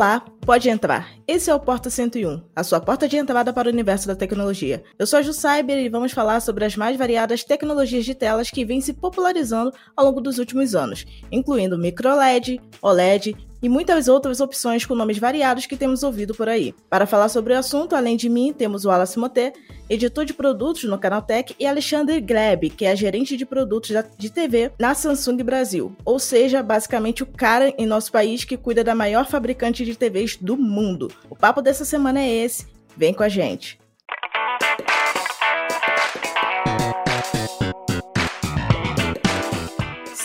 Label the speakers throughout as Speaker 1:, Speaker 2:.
Speaker 1: Olá, pode entrar. Esse é o Porta 101, a sua porta de entrada para o universo da tecnologia. Eu sou a Ju Cyber e vamos falar sobre as mais variadas tecnologias de telas que vêm se popularizando ao longo dos últimos anos, incluindo microLED, OLED e muitas outras opções com nomes variados que temos ouvido por aí. Para falar sobre o assunto, além de mim, temos o Wallace Moté, editor de produtos no Canaltech, e Alexandre Gleb, que é gerente de produtos de TV na Samsung Brasil, ou seja, basicamente o cara em nosso país que cuida da maior fabricante de TVs do mundo. O papo dessa semana é esse, vem com a gente.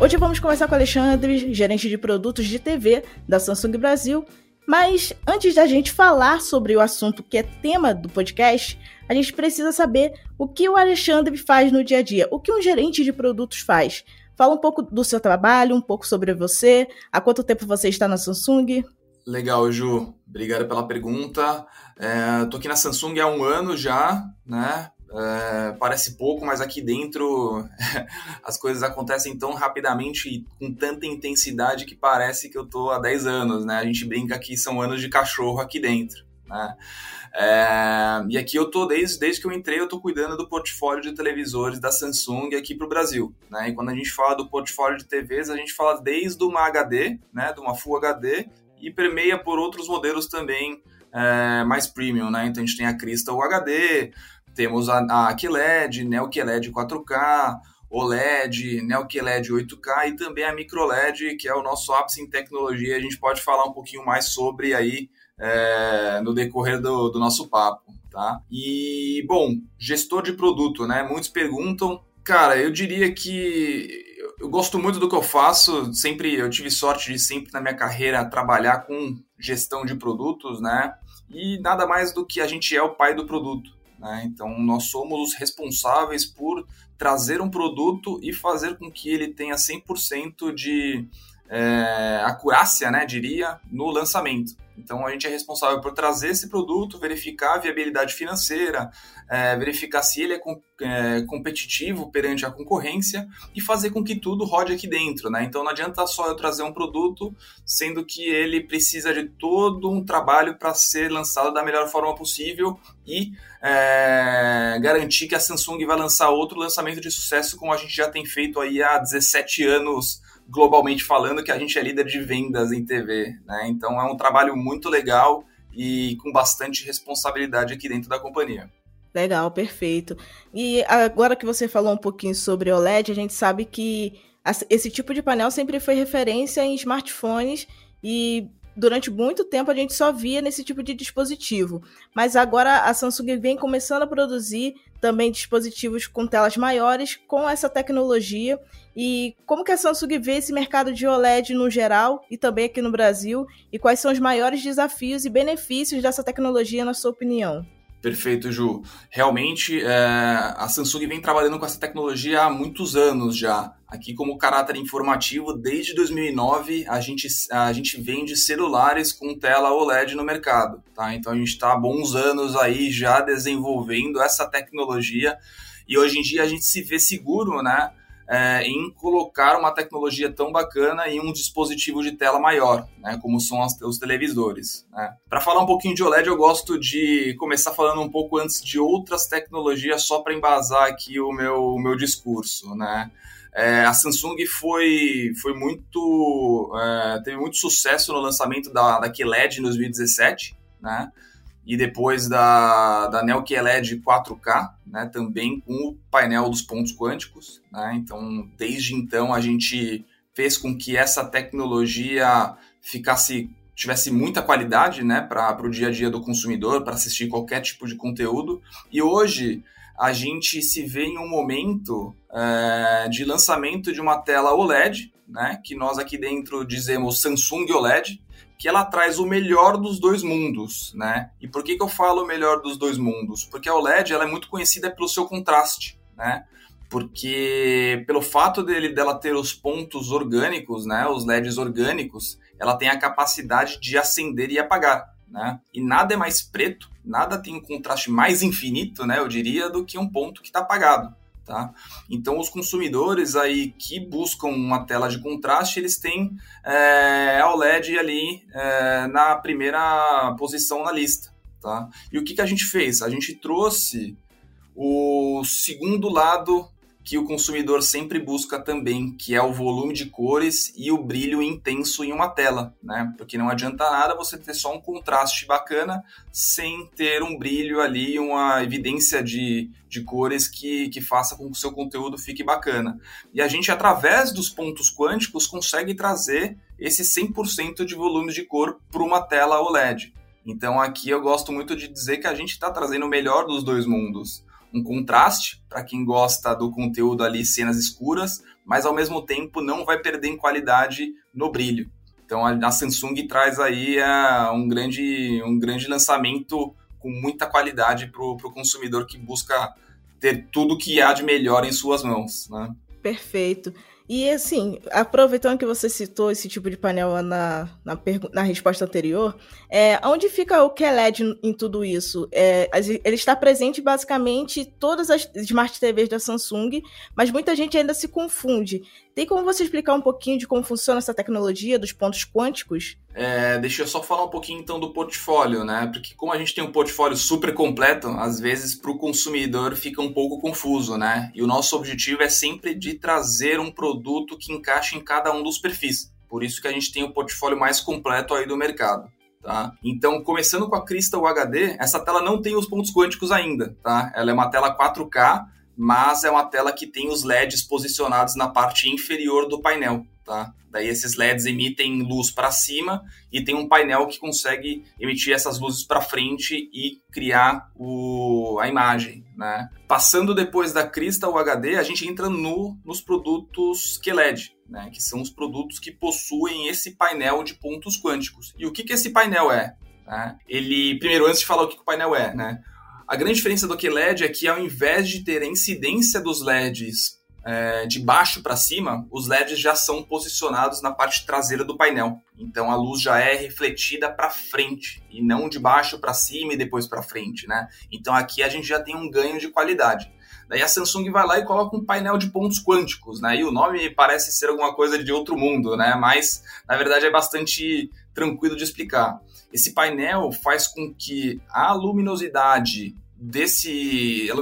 Speaker 1: Hoje vamos conversar com o Alexandre, gerente de produtos de TV da Samsung Brasil. Mas antes da gente falar sobre o assunto que é tema do podcast, a gente precisa saber o que o Alexandre faz no dia a dia, o que um gerente de produtos faz. Fala um pouco do seu trabalho, um pouco sobre você, há quanto tempo você está na Samsung?
Speaker 2: Legal, Ju. Obrigado pela pergunta. É, tô aqui na Samsung há um ano já, né? É, parece pouco, mas aqui dentro as coisas acontecem tão rapidamente e com tanta intensidade que parece que eu tô há 10 anos, né? A gente brinca que são anos de cachorro aqui dentro, né? É, e aqui eu tô desde, desde que eu entrei, eu tô cuidando do portfólio de televisores da Samsung aqui para o Brasil, né? E quando a gente fala do portfólio de TVs, a gente fala desde uma HD, né? De uma Full HD e permeia por outros modelos também é, mais premium, né? Então a gente tem a Crystal HD, temos a, a QLED, Neo QLED 4K, OLED, Neo QLED 8K e também a MicroLED, que é o nosso ápice em tecnologia. A gente pode falar um pouquinho mais sobre aí é, no decorrer do, do nosso papo, tá? E, bom, gestor de produto, né? Muitos perguntam. Cara, eu diria que eu gosto muito do que eu faço. Sempre eu tive sorte de sempre na minha carreira trabalhar com gestão de produtos, né? E nada mais do que a gente é o pai do produto. Né? Então, nós somos os responsáveis por trazer um produto e fazer com que ele tenha 100% de é, acurácia, né, diria, no lançamento. Então a gente é responsável por trazer esse produto, verificar a viabilidade financeira, é, verificar se ele é, com, é, competitivo perante a concorrência e fazer com que tudo rode aqui dentro. Né? Então não adianta só eu trazer um produto, sendo que ele precisa de todo um trabalho para ser lançado da melhor forma possível e é, garantir que a Samsung vai lançar outro lançamento de sucesso, como a gente já tem feito aí há 17 anos globalmente falando, que a gente é líder de vendas em TV, né? Então é um trabalho muito legal e com bastante responsabilidade aqui dentro da companhia.
Speaker 1: Legal, perfeito. E agora que você falou um pouquinho sobre OLED, a gente sabe que esse tipo de painel sempre foi referência em smartphones e durante muito tempo a gente só via nesse tipo de dispositivo. Mas agora a Samsung vem começando a produzir também dispositivos com telas maiores com essa tecnologia. E como que a Samsung vê esse mercado de OLED no geral e também aqui no Brasil? E quais são os maiores desafios e benefícios dessa tecnologia, na sua opinião?
Speaker 2: Perfeito, Ju. Realmente, é, a Samsung vem trabalhando com essa tecnologia há muitos anos já. Aqui, como caráter informativo, desde 2009 a gente, a gente vende celulares com tela OLED no mercado. Tá? Então, a gente está há bons anos aí já desenvolvendo essa tecnologia e hoje em dia a gente se vê seguro, né? É, em colocar uma tecnologia tão bacana em um dispositivo de tela maior, né, como são as, os televisores. Né. Para falar um pouquinho de OLED, eu gosto de começar falando um pouco antes de outras tecnologias, só para embasar aqui o meu, o meu discurso. Né. É, a Samsung foi, foi muito é, teve muito sucesso no lançamento da, da QLED em 2017, né? E depois da, da Neo QLED 4K, né, também com o painel dos pontos quânticos. Né, então, desde então, a gente fez com que essa tecnologia ficasse tivesse muita qualidade né, para o dia a dia do consumidor, para assistir qualquer tipo de conteúdo. E hoje a gente se vê em um momento é, de lançamento de uma tela OLED né, que nós aqui dentro dizemos Samsung OLED, que ela traz o melhor dos dois mundos, né? E por que, que eu falo o melhor dos dois mundos? Porque a OLED ela é muito conhecida pelo seu contraste, né? Porque pelo fato dele dela ter os pontos orgânicos, né, os LEDs orgânicos, ela tem a capacidade de acender e apagar, né? E nada é mais preto, nada tem um contraste mais infinito, né, eu diria, do que um ponto que está apagado. Tá? Então, os consumidores aí que buscam uma tela de contraste, eles têm é, a OLED ali é, na primeira posição na lista. Tá? E o que, que a gente fez? A gente trouxe o segundo lado que o consumidor sempre busca também, que é o volume de cores e o brilho intenso em uma tela, né? Porque não adianta nada você ter só um contraste bacana sem ter um brilho ali, uma evidência de, de cores que, que faça com que o seu conteúdo fique bacana. E a gente, através dos pontos quânticos, consegue trazer esse 100% de volume de cor para uma tela OLED. Então aqui eu gosto muito de dizer que a gente está trazendo o melhor dos dois mundos um contraste para quem gosta do conteúdo ali, cenas escuras, mas ao mesmo tempo não vai perder em qualidade no brilho. Então a, Samsung traz aí uh, um, grande, um grande lançamento com muita qualidade para o consumidor que busca ter tudo que há de melhor em suas mãos. Né?
Speaker 1: Perfeito. E assim, aproveitando que você citou esse tipo de painel na, na, na resposta anterior, é, onde fica o QLED em tudo isso? É, ele está presente basicamente em todas as Smart TVs da Samsung, mas muita gente ainda se confunde. Tem como você explicar um pouquinho de como funciona essa tecnologia dos pontos quânticos?
Speaker 2: É, deixa eu só falar um pouquinho então do portfólio, né? Porque como a gente tem um portfólio super completo, às vezes para o consumidor fica um pouco confuso, né? E o nosso objetivo é sempre de trazer um produto que encaixe em cada um dos perfis. Por isso que a gente tem o portfólio mais completo aí do mercado. Tá? Então, começando com a Crystal HD, essa tela não tem os pontos quânticos ainda, tá? Ela é uma tela 4K, mas é uma tela que tem os LEDs posicionados na parte inferior do painel. Tá? Daí esses LEDs emitem luz para cima e tem um painel que consegue emitir essas luzes para frente e criar o, a imagem. Né? Passando depois da Crystal HD, a gente entra no, nos produtos QLED, né? que são os produtos que possuem esse painel de pontos quânticos. E o que, que esse painel é? Né? Ele, primeiro, antes de falar o que, que o painel é, né? A grande diferença do QLED é que ao invés de ter a incidência dos LEDs é, de baixo para cima, os LEDs já são posicionados na parte traseira do painel. Então a luz já é refletida para frente e não de baixo para cima e depois para frente, né? Então aqui a gente já tem um ganho de qualidade. Daí a Samsung vai lá e coloca um painel de pontos quânticos, né? E o nome parece ser alguma coisa de outro mundo, né? Mas na verdade é bastante tranquilo de explicar. Esse painel faz com que a luminosidade desse a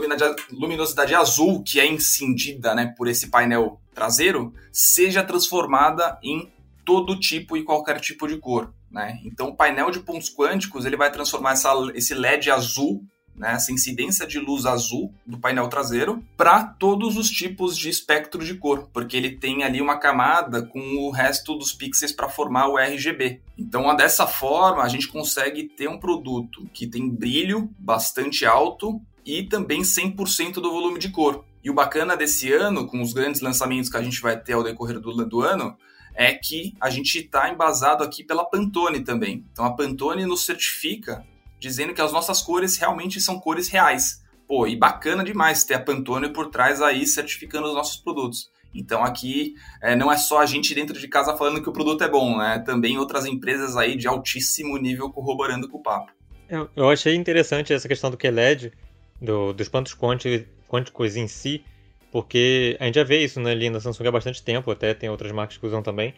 Speaker 2: luminosidade, azul que é incendida né, por esse painel traseiro seja transformada em todo tipo e qualquer tipo de cor. Né? Então, o painel de pontos quânticos ele vai transformar essa, esse LED azul né, essa incidência de luz azul do painel traseiro para todos os tipos de espectro de cor, porque ele tem ali uma camada com o resto dos pixels para formar o RGB. Então, dessa forma, a gente consegue ter um produto que tem brilho bastante alto e também 100% do volume de cor. E o bacana desse ano, com os grandes lançamentos que a gente vai ter ao decorrer do, do ano, é que a gente está embasado aqui pela Pantone também. Então a Pantone nos certifica dizendo que as nossas cores realmente são cores reais. Pô, e bacana demais ter a Pantone por trás aí certificando os nossos produtos. Então aqui é, não é só a gente dentro de casa falando que o produto é bom, né? Também outras empresas aí de altíssimo nível corroborando com o papo.
Speaker 3: Eu, eu achei interessante essa questão do QLED, do, dos pontos quânticos, em si, porque a gente já vê isso né, ali na Samsung há bastante tempo, até tem outras marcas que usam também.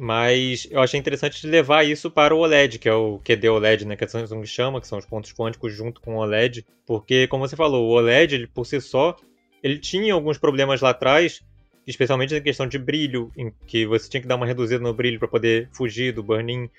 Speaker 3: Mas eu achei interessante levar isso para o OLED, que é o QD OLED, né, que a Samsung chama, que são os pontos quânticos junto com o OLED, porque, como você falou, o OLED, ele, por si só, ele tinha alguns problemas lá atrás, especialmente na questão de brilho, em que você tinha que dar uma reduzida no brilho para poder fugir do burn-in.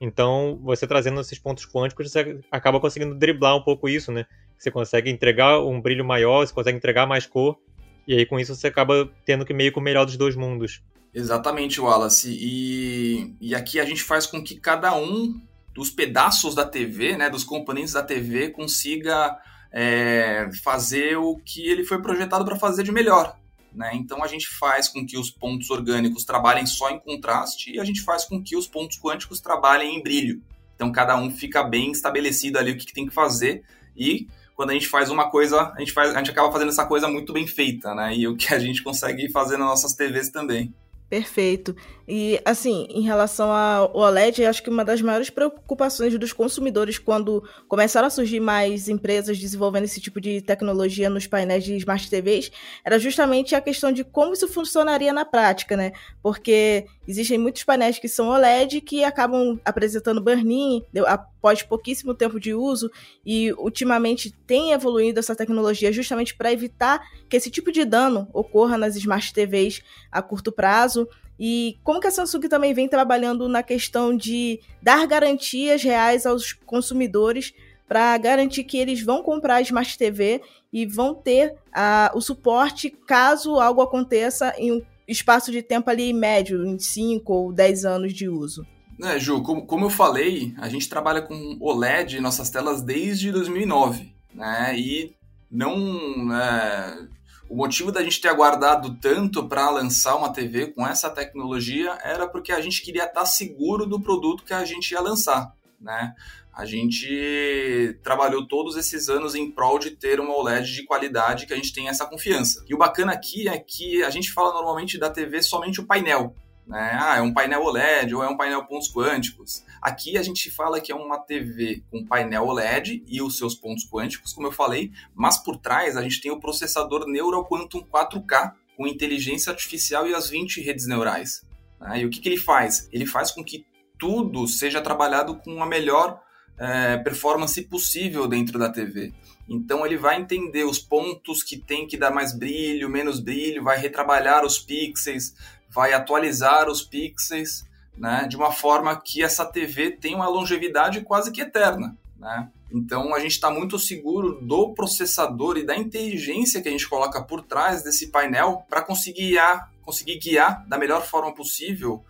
Speaker 3: Então, você trazendo esses pontos quânticos, você acaba conseguindo driblar um pouco isso, né? Você consegue entregar um brilho maior, você consegue entregar mais cor, e aí com isso você acaba tendo que meio que o melhor dos dois mundos.
Speaker 2: Exatamente, Wallace. E, e aqui a gente faz com que cada um dos pedaços da TV, né, dos componentes da TV, consiga é, fazer o que ele foi projetado para fazer de melhor. Né? Então a gente faz com que os pontos orgânicos trabalhem só em contraste e a gente faz com que os pontos quânticos trabalhem em brilho. Então cada um fica bem estabelecido ali o que, que tem que fazer e quando a gente faz uma coisa, a gente, faz, a gente acaba fazendo essa coisa muito bem feita, né? E o que a gente consegue fazer nas nossas TVs também.
Speaker 1: Perfeito. E, assim, em relação ao OLED, acho que uma das maiores preocupações dos consumidores quando começaram a surgir mais empresas desenvolvendo esse tipo de tecnologia nos painéis de Smart TVs era justamente a questão de como isso funcionaria na prática, né? Porque existem muitos painéis que são OLED que acabam apresentando burn-in após pouquíssimo tempo de uso e ultimamente tem evoluído essa tecnologia justamente para evitar que esse tipo de dano ocorra nas Smart TVs a curto prazo. E como que a Samsung também vem trabalhando na questão de dar garantias reais aos consumidores para garantir que eles vão comprar a Smart TV e vão ter uh, o suporte caso algo aconteça em um espaço de tempo ali médio, em 5 ou 10 anos de uso.
Speaker 2: É, Ju, como, como eu falei, a gente trabalha com OLED em nossas telas desde 2009, né? E não. É, o motivo da gente ter aguardado tanto para lançar uma TV com essa tecnologia era porque a gente queria estar seguro do produto que a gente ia lançar, né? A gente trabalhou todos esses anos em prol de ter uma OLED de qualidade que a gente tem essa confiança. E o bacana aqui é que a gente fala normalmente da TV somente o painel, né? Ah, é um painel OLED ou é um painel pontos quânticos. Aqui a gente fala que é uma TV com painel OLED e os seus pontos quânticos, como eu falei, mas por trás a gente tem o processador Neural Quantum 4K com inteligência artificial e as 20 redes neurais. Né? E o que, que ele faz? Ele faz com que tudo seja trabalhado com a melhor é, performance possível dentro da TV. Então ele vai entender os pontos que tem que dar mais brilho, menos brilho, vai retrabalhar os pixels, vai atualizar os pixels, né, de uma forma que essa TV tenha uma longevidade quase que eterna. Né? Então a gente está muito seguro do processador e da inteligência que a gente coloca por trás desse painel para conseguir guiar, conseguir guiar da melhor forma possível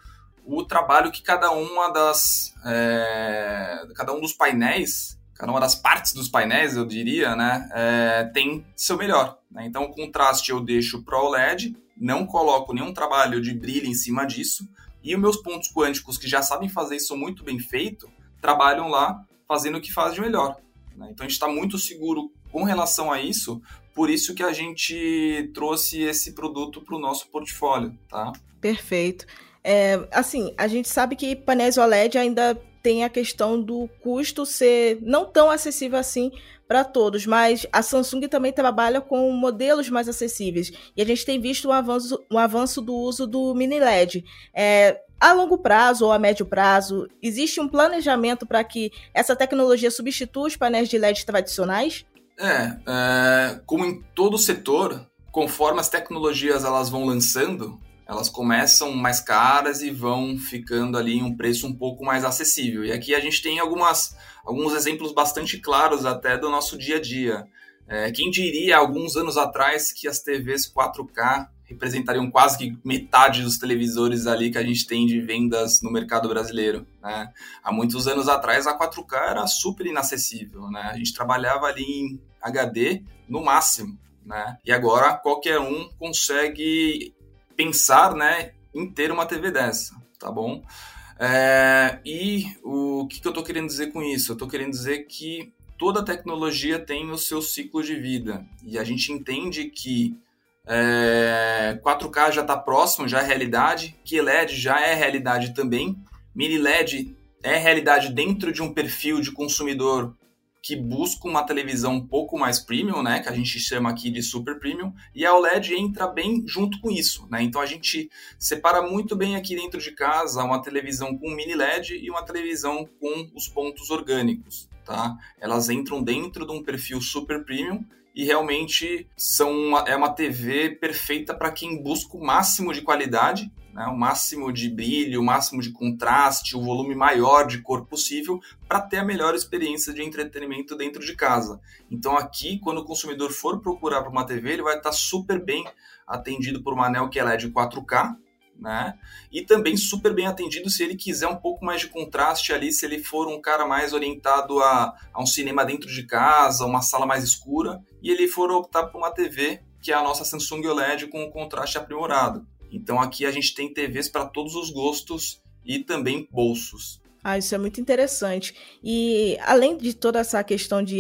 Speaker 2: o trabalho que cada uma das é, cada um dos painéis, cada uma das partes dos painéis, eu diria, né, é, tem seu melhor. Né? Então o contraste eu deixo para o LED, não coloco nenhum trabalho de brilho em cima disso e os meus pontos quânticos que já sabem fazer isso muito bem feito trabalham lá fazendo o que faz de melhor. Né? Então a gente está muito seguro com relação a isso, por isso que a gente trouxe esse produto para o nosso portfólio, tá?
Speaker 1: Perfeito. É, assim, a gente sabe que painéis OLED ainda tem a questão do custo ser não tão acessível assim para todos, mas a Samsung também trabalha com modelos mais acessíveis e a gente tem visto um avanço, um avanço do uso do mini LED. É, a longo prazo ou a médio prazo, existe um planejamento para que essa tecnologia substitua os painéis de LED tradicionais?
Speaker 2: É, é, como em todo setor, conforme as tecnologias elas vão lançando, elas começam mais caras e vão ficando ali em um preço um pouco mais acessível. E aqui a gente tem algumas, alguns exemplos bastante claros até do nosso dia a dia. É, quem diria alguns anos atrás que as TVs 4K representariam quase que metade dos televisores ali que a gente tem de vendas no mercado brasileiro. Né? Há muitos anos atrás a 4K era super inacessível. Né? A gente trabalhava ali em HD no máximo. Né? E agora qualquer um consegue pensar né, em ter uma TV dessa, tá bom? É, e o que, que eu estou querendo dizer com isso? Eu estou querendo dizer que toda tecnologia tem o seu ciclo de vida e a gente entende que é, 4K já está próximo, já é realidade, que LED já é realidade também, mini LED é realidade dentro de um perfil de consumidor que busca uma televisão um pouco mais premium, né, que a gente chama aqui de super premium, e a OLED entra bem junto com isso, né? Então a gente separa muito bem aqui dentro de casa uma televisão com mini LED e uma televisão com os pontos orgânicos, tá? Elas entram dentro de um perfil super premium e realmente são uma, é uma TV perfeita para quem busca o máximo de qualidade né, o máximo de brilho, o máximo de contraste, o volume maior de cor possível para ter a melhor experiência de entretenimento dentro de casa. Então aqui, quando o consumidor for procurar para uma TV, ele vai estar super bem atendido por uma anel que é de 4K, né? E também super bem atendido se ele quiser um pouco mais de contraste ali, se ele for um cara mais orientado a, a um cinema dentro de casa, uma sala mais escura, e ele for optar por uma TV que é a nossa Samsung OLED com o contraste aprimorado. Então aqui a gente tem TVs para todos os gostos e também bolsos.
Speaker 1: Ah, isso é muito interessante. E além de toda essa questão de,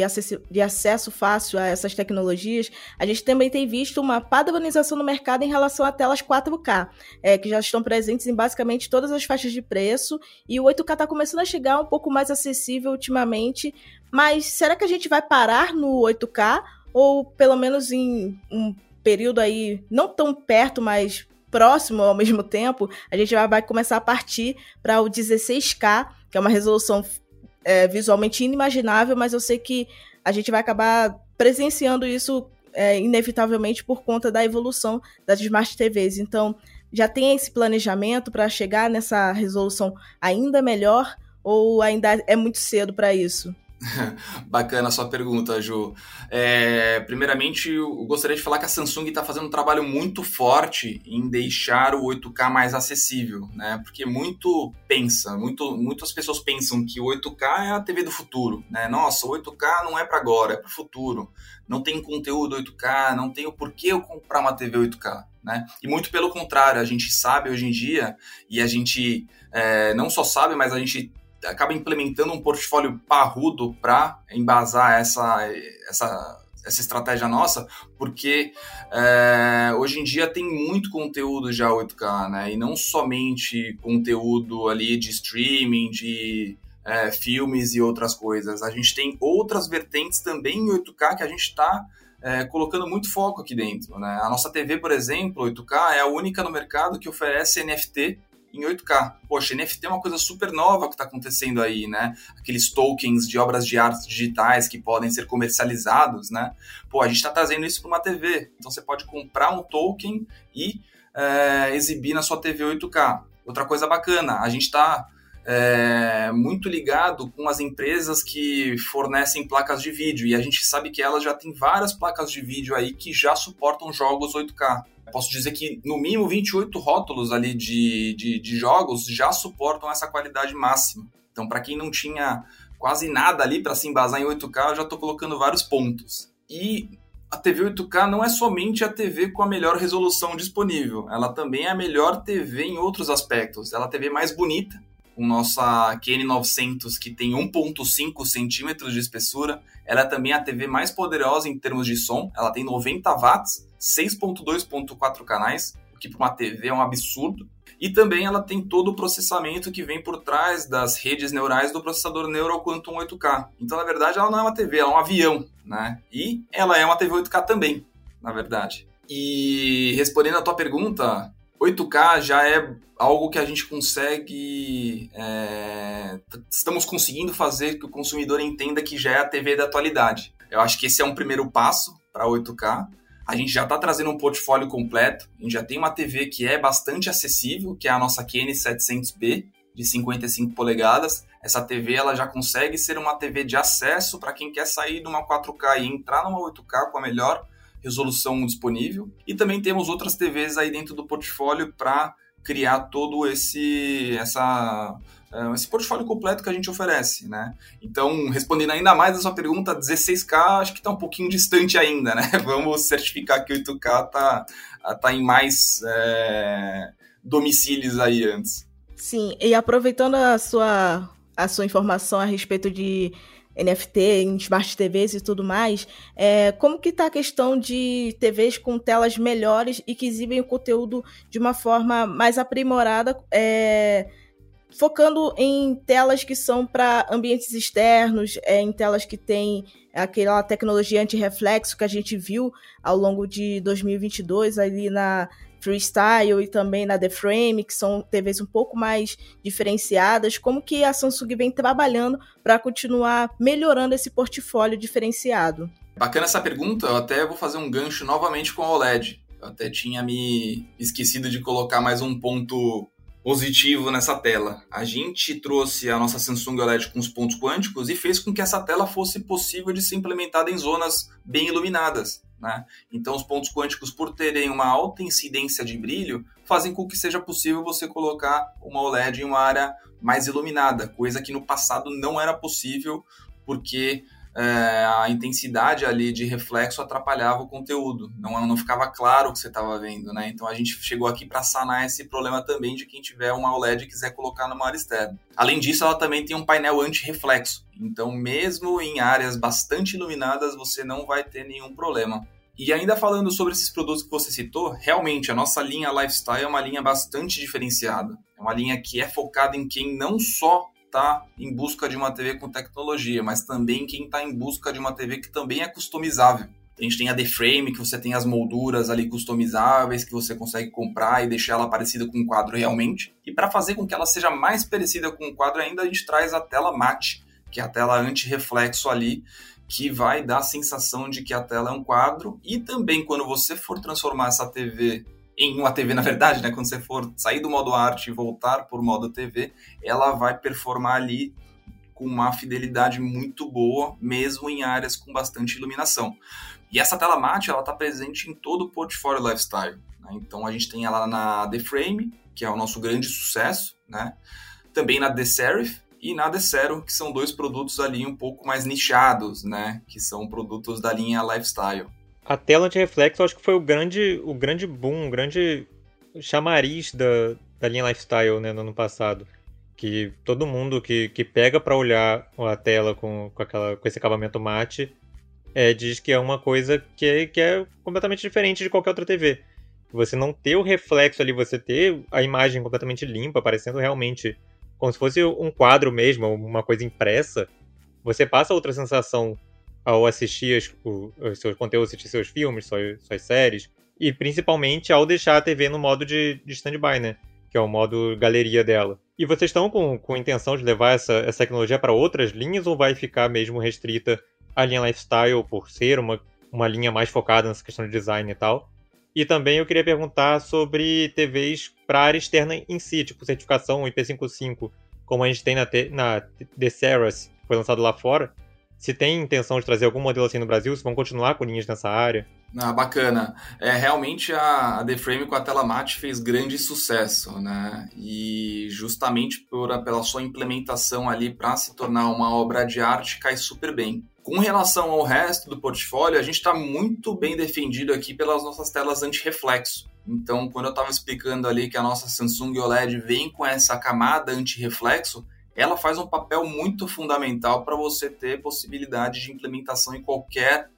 Speaker 1: de, acesso fácil a essas tecnologias, a gente também tem visto uma padronização no mercado em relação a telas 4K, é, que já estão presentes em basicamente todas as faixas de preço, e o 8K está começando a chegar um pouco mais acessível ultimamente. Mas será que a gente vai parar no 8K? Ou pelo menos em um período aí, não tão perto, mas próximo ao mesmo tempo, a gente vai começar a partir para o 16K, que é uma resolução é, visualmente inimaginável, mas eu sei que a gente vai acabar presenciando isso é, inevitavelmente por conta da evolução das Smart TVs. Então, já tem esse planejamento para chegar nessa resolução ainda melhor ou ainda é muito cedo para isso?
Speaker 2: Bacana a sua pergunta, Ju. É, primeiramente, eu gostaria de falar que a Samsung está fazendo um trabalho muito forte em deixar o 8K mais acessível, né? Porque muito pensa, muito, muitas pessoas pensam que o 8K é a TV do futuro, né? Nossa, o 8K não é para agora, é para o futuro. Não tem conteúdo 8K, não tem o porquê eu comprar uma TV 8K, né? E muito pelo contrário, a gente sabe hoje em dia e a gente é, não só sabe, mas a gente acaba implementando um portfólio parrudo para embasar essa, essa, essa estratégia nossa, porque é, hoje em dia tem muito conteúdo já 8K, né? E não somente conteúdo ali de streaming, de é, filmes e outras coisas. A gente tem outras vertentes também em 8K que a gente está é, colocando muito foco aqui dentro. Né? A nossa TV, por exemplo, 8K, é a única no mercado que oferece NFT em 8K. Poxa, NFT é uma coisa super nova que está acontecendo aí, né? Aqueles tokens de obras de arte digitais que podem ser comercializados, né? Pô, a gente está trazendo isso para uma TV. Então você pode comprar um token e é, exibir na sua TV 8K. Outra coisa bacana, a gente está é, muito ligado com as empresas que fornecem placas de vídeo e a gente sabe que elas já têm várias placas de vídeo aí que já suportam jogos 8K. Posso dizer que no mínimo 28 rótulos ali de, de, de jogos já suportam essa qualidade máxima. Então, para quem não tinha quase nada ali para se embasar em 8K, eu já estou colocando vários pontos. E a TV 8K não é somente a TV com a melhor resolução disponível, ela também é a melhor TV em outros aspectos. Ela é a TV mais bonita, com nossa QN900 que tem 1.5 centímetros de espessura. Ela é também a TV mais poderosa em termos de som. Ela tem 90 watts, 6.2.4 canais, o que para uma TV é um absurdo. E também ela tem todo o processamento que vem por trás das redes neurais do processador Neural Quantum 8K. Então, na verdade, ela não é uma TV, ela é um avião, né? E ela é uma TV 8K também, na verdade. E respondendo a tua pergunta, 8K já é algo que a gente consegue. É, estamos conseguindo fazer que o consumidor entenda que já é a TV da atualidade. Eu acho que esse é um primeiro passo para 8K. A gente já está trazendo um portfólio completo. A gente já tem uma TV que é bastante acessível, que é a nossa QN700B de 55 polegadas. Essa TV ela já consegue ser uma TV de acesso para quem quer sair de uma 4K e entrar numa 8K com a melhor resolução disponível. E também temos outras TVs aí dentro do portfólio para criar todo esse essa é, esse portfólio completo que a gente oferece, né? Então, respondendo ainda mais a sua pergunta, 16K acho que está um pouquinho distante ainda, né? Vamos certificar que 8K está tá em mais é, domicílios aí antes.
Speaker 1: Sim, e aproveitando a sua, a sua informação a respeito de NFT, em smart TVs e tudo mais, é, como que está a questão de TVs com telas melhores e que exibem o conteúdo de uma forma mais aprimorada, é, focando em telas que são para ambientes externos, é, em telas que têm aquela tecnologia anti-reflexo que a gente viu ao longo de 2022 ali na Freestyle e também na The Frame, que são TVs um pouco mais diferenciadas, como que a Samsung vem trabalhando para continuar melhorando esse portfólio diferenciado?
Speaker 2: Bacana essa pergunta, eu até vou fazer um gancho novamente com a OLED. Eu até tinha me esquecido de colocar mais um ponto positivo nessa tela. A gente trouxe a nossa Samsung OLED com os pontos quânticos e fez com que essa tela fosse possível de ser implementada em zonas bem iluminadas. Né? Então, os pontos quânticos, por terem uma alta incidência de brilho, fazem com que seja possível você colocar uma OLED em uma área mais iluminada, coisa que no passado não era possível, porque é, a intensidade ali de reflexo atrapalhava o conteúdo, não, não ficava claro o que você estava vendo, né? Então a gente chegou aqui para sanar esse problema também de quem tiver uma OLED e quiser colocar numa área externa. Além disso, ela também tem um painel anti-reflexo, então mesmo em áreas bastante iluminadas você não vai ter nenhum problema. E ainda falando sobre esses produtos que você citou, realmente a nossa linha Lifestyle é uma linha bastante diferenciada. É uma linha que é focada em quem não só está em busca de uma TV com tecnologia, mas também quem está em busca de uma TV que também é customizável. A gente tem a D-Frame, que você tem as molduras ali customizáveis, que você consegue comprar e deixar ela parecida com o quadro realmente. E para fazer com que ela seja mais parecida com o quadro ainda, a gente traz a tela mate, que é a tela anti-reflexo ali, que vai dar a sensação de que a tela é um quadro. E também quando você for transformar essa TV em uma TV, na verdade, né? Quando você for sair do modo arte e voltar por modo TV, ela vai performar ali com uma fidelidade muito boa, mesmo em áreas com bastante iluminação. E essa tela mate, ela está presente em todo o portfólio Lifestyle. Né? Então a gente tem ela na The Frame, que é o nosso grande sucesso, né? Também na The Serif e na The Zero, que são dois produtos ali um pouco mais nichados, né? Que são produtos da linha Lifestyle
Speaker 3: a tela de reflexo acho que foi o grande, o grande boom, o grande chamariz da, da linha Lifestyle né, no ano passado. Que todo mundo que, que pega para olhar a tela com, com, aquela, com esse acabamento mate é, diz que é uma coisa que é, que é completamente diferente de qualquer outra TV. Você não ter o reflexo ali, você ter a imagem completamente limpa, parecendo realmente como se fosse um quadro mesmo, uma coisa impressa, você passa outra sensação ao assistir o, os seus conteúdos, assistir seus filmes, suas, suas, séries, e principalmente ao deixar a TV no modo de, de stand-by, né? Que é o modo galeria dela. E vocês estão com, com intenção de levar essa, essa tecnologia para outras linhas ou vai ficar mesmo restrita à linha lifestyle por ser uma, uma linha mais focada nessa questão de design e tal? E também eu queria perguntar sobre TVs para área externa em si, tipo certificação IP55, como a gente tem na, na The Ceras, que foi lançado lá fora se tem intenção de trazer algum modelo assim no Brasil, se vão continuar com linhas nessa área.
Speaker 2: Ah, bacana. É, realmente a, a The Frame com a tela mate fez grande sucesso, né? E justamente por, pela sua implementação ali para se tornar uma obra de arte, cai super bem. Com relação ao resto do portfólio, a gente está muito bem defendido aqui pelas nossas telas anti-reflexo. Então, quando eu estava explicando ali que a nossa Samsung OLED vem com essa camada anti-reflexo, ela faz um papel muito fundamental para você ter possibilidade de implementação em qualquer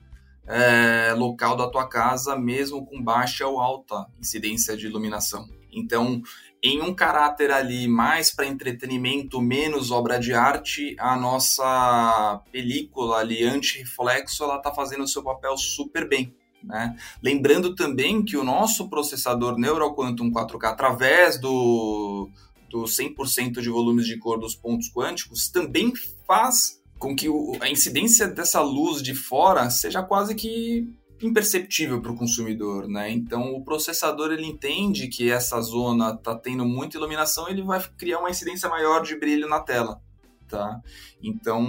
Speaker 2: é, local da tua casa, mesmo com baixa ou alta incidência de iluminação. Então, em um caráter ali mais para entretenimento, menos obra de arte, a nossa película ali anti-reflexo, ela está fazendo o seu papel super bem. Né? Lembrando também que o nosso processador Neural Quantum 4K, através do, do 100% de volumes de cor dos pontos quânticos também faz com que o, a incidência dessa luz de fora seja quase que imperceptível para o consumidor, né? Então o processador ele entende que essa zona está tendo muita iluminação, ele vai criar uma incidência maior de brilho na tela tá? Então,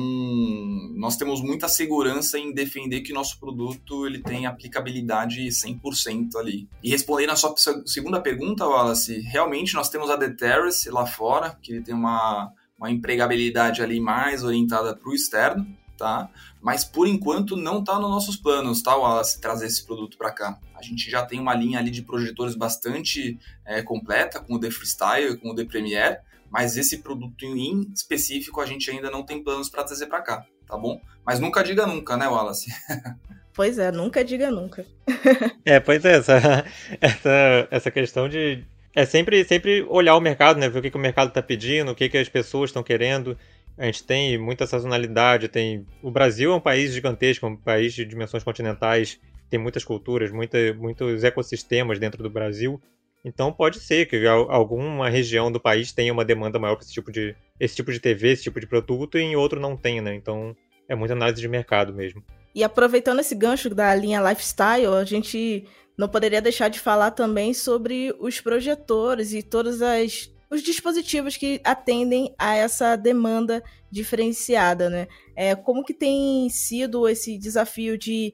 Speaker 2: nós temos muita segurança em defender que nosso produto ele tem aplicabilidade 100% ali. E respondendo a sua segunda pergunta, Wallace, realmente nós temos a The Terrace lá fora, que ele tem uma, uma empregabilidade ali mais orientada para o externo, tá? Mas por enquanto não está nos nossos planos, tá, Wallace, trazer esse produto para cá. A gente já tem uma linha ali de projetores bastante é, completa, com o The Freestyle, com o The Premiere, mas esse produto em específico a gente ainda não tem planos para trazer para cá, tá bom? Mas nunca diga nunca, né, Wallace?
Speaker 1: Pois é, nunca diga nunca.
Speaker 3: é, pois é, essa, essa, essa questão de. É sempre, sempre olhar o mercado, né? Ver o que, que o mercado está pedindo, o que, que as pessoas estão querendo. A gente tem muita sazonalidade, tem. O Brasil é um país gigantesco, um país de dimensões continentais, tem muitas culturas, muita, muitos ecossistemas dentro do Brasil. Então pode ser que alguma região do país tenha uma demanda maior para esse tipo de esse tipo de TV, esse tipo de produto, e em outro não tenha, né? Então é muita análise de mercado mesmo.
Speaker 1: E aproveitando esse gancho da linha lifestyle, a gente não poderia deixar de falar também sobre os projetores e todos as, os dispositivos que atendem a essa demanda diferenciada, né? É, como que tem sido esse desafio de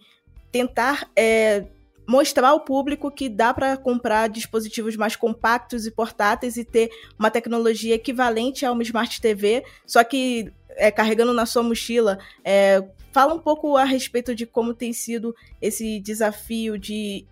Speaker 1: tentar é, mostrar ao público que dá para comprar dispositivos mais compactos e portáteis e ter uma tecnologia equivalente a uma Smart TV, só que é, carregando na sua mochila. É, fala um pouco a respeito de como tem sido esse desafio de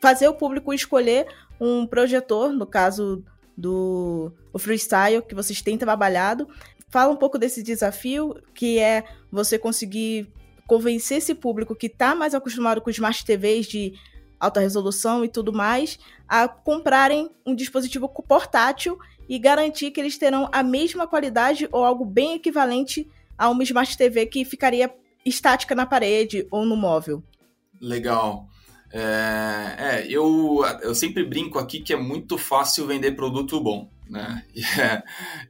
Speaker 1: fazer o público escolher um projetor, no caso do o freestyle que vocês têm trabalhado. Fala um pouco desse desafio, que é você conseguir convencer esse público que está mais acostumado com smart TVs de alta resolução e tudo mais, a comprarem um dispositivo portátil e garantir que eles terão a mesma qualidade ou algo bem equivalente a uma Smart TV que ficaria estática na parede ou no móvel.
Speaker 2: Legal. É, é, eu, eu sempre brinco aqui que é muito fácil vender produto bom, né? E, é,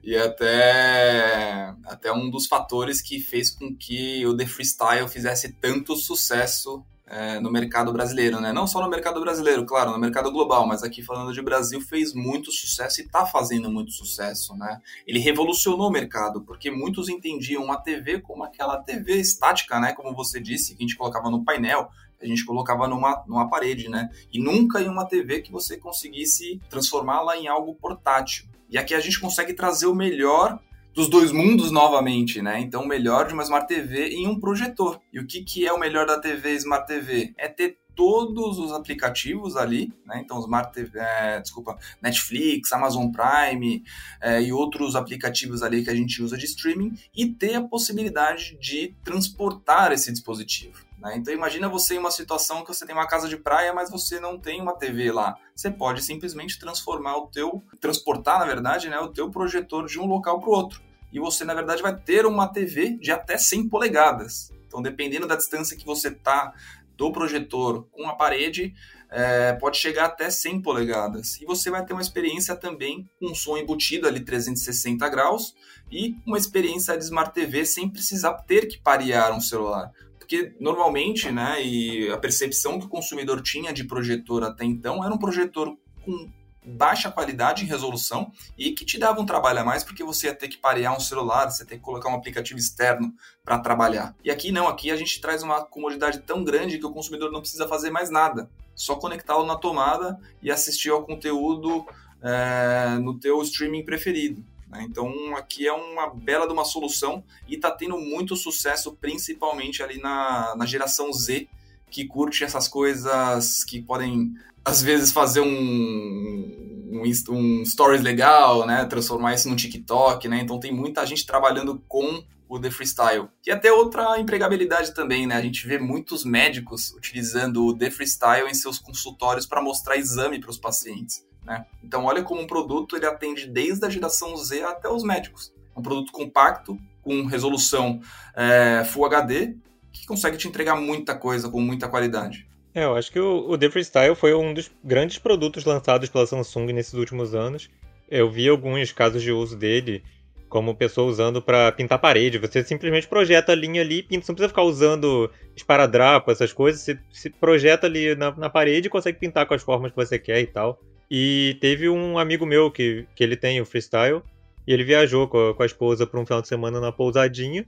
Speaker 2: e até, até um dos fatores que fez com que o The Freestyle fizesse tanto sucesso é, no mercado brasileiro, né? Não só no mercado brasileiro, claro, no mercado global, mas aqui falando de Brasil fez muito sucesso e está fazendo muito sucesso, né? Ele revolucionou o mercado porque muitos entendiam a TV como aquela TV estática, né? Como você disse, que a gente colocava no painel, a gente colocava numa, numa parede, né? E nunca em uma TV que você conseguisse transformá-la em algo portátil. E aqui a gente consegue trazer o melhor dos dois mundos novamente, né? Então, o melhor de uma Smart TV em um projetor. E o que, que é o melhor da TV Smart TV? É ter todos os aplicativos ali, né? Então, Smart TV, é, desculpa, Netflix, Amazon Prime é, e outros aplicativos ali que a gente usa de streaming e ter a possibilidade de transportar esse dispositivo. Né? Então imagina você em uma situação que você tem uma casa de praia, mas você não tem uma TV lá. Você pode simplesmente transformar o teu, transportar na verdade, né, o teu projetor de um local para o outro e você, na verdade, vai ter uma TV de até 100 polegadas. Então, dependendo da distância que você está do projetor com a parede, é, pode chegar até 100 polegadas. E você vai ter uma experiência também com som embutido ali 360 graus e uma experiência de Smart TV sem precisar ter que parear um celular. Porque normalmente, né, e a percepção que o consumidor tinha de projetor até então era um projetor com baixa qualidade em resolução e que te dava um trabalho a mais porque você ia ter que parear um celular, você ia ter que colocar um aplicativo externo para trabalhar. E aqui não, aqui a gente traz uma comodidade tão grande que o consumidor não precisa fazer mais nada, só conectá-lo na tomada e assistir ao conteúdo é, no teu streaming preferido. Né? Então aqui é uma bela de uma solução e está tendo muito sucesso, principalmente ali na, na geração Z, que curte essas coisas que podem às vezes fazer um, um, um stories legal, né? Transformar isso no TikTok, né? Então tem muita gente trabalhando com o The Freestyle. E até outra empregabilidade também, né? A gente vê muitos médicos utilizando o The Freestyle em seus consultórios para mostrar exame para os pacientes, né? Então olha como um produto ele atende desde a geração Z até os médicos. Um produto compacto, com resolução é, Full HD, que consegue te entregar muita coisa com muita qualidade.
Speaker 3: É, eu acho que o, o The Freestyle foi um dos grandes produtos lançados pela Samsung nesses últimos anos. Eu vi alguns casos de uso dele, como pessoa usando para pintar parede. Você simplesmente projeta a linha ali pinta. Você não precisa ficar usando esparadrapo, essas coisas. Você se projeta ali na, na parede e consegue pintar com as formas que você quer e tal. E teve um amigo meu que, que ele tem o freestyle. E ele viajou com a, com a esposa para um final de semana na pousadinha.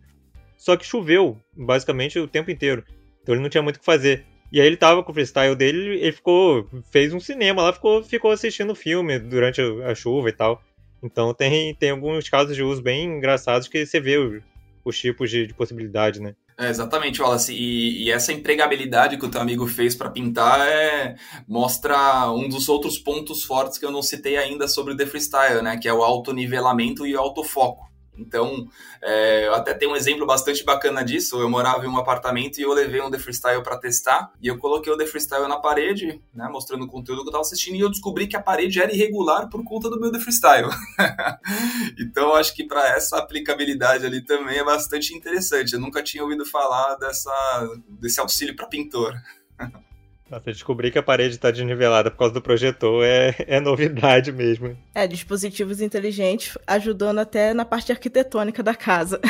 Speaker 3: Só que choveu, basicamente, o tempo inteiro. Então ele não tinha muito o que fazer. E aí ele tava com o freestyle dele, ele ficou. fez um cinema lá, ficou, ficou assistindo filme durante a chuva e tal. Então tem, tem alguns casos de uso bem engraçados que você vê os, os tipos de, de possibilidade, né?
Speaker 2: É, exatamente, Wallace. E, e, essa empregabilidade que o teu amigo fez para pintar é, mostra um dos outros pontos fortes que eu não citei ainda sobre o The Freestyle, né? Que é o autonivelamento e o autofoco. Então, é, eu até tenho um exemplo bastante bacana disso. Eu morava em um apartamento e eu levei um The Freestyle para testar. E eu coloquei o The Freestyle na parede, né, mostrando o conteúdo que eu estava assistindo. E eu descobri que a parede era irregular por conta do meu The Freestyle. então, acho que para essa aplicabilidade ali também é bastante interessante. Eu nunca tinha ouvido falar dessa, desse auxílio para pintor.
Speaker 3: Nossa, descobrir que a parede está desnivelada por causa do projetor é, é novidade mesmo.
Speaker 1: É, dispositivos inteligentes ajudando até na parte arquitetônica da casa.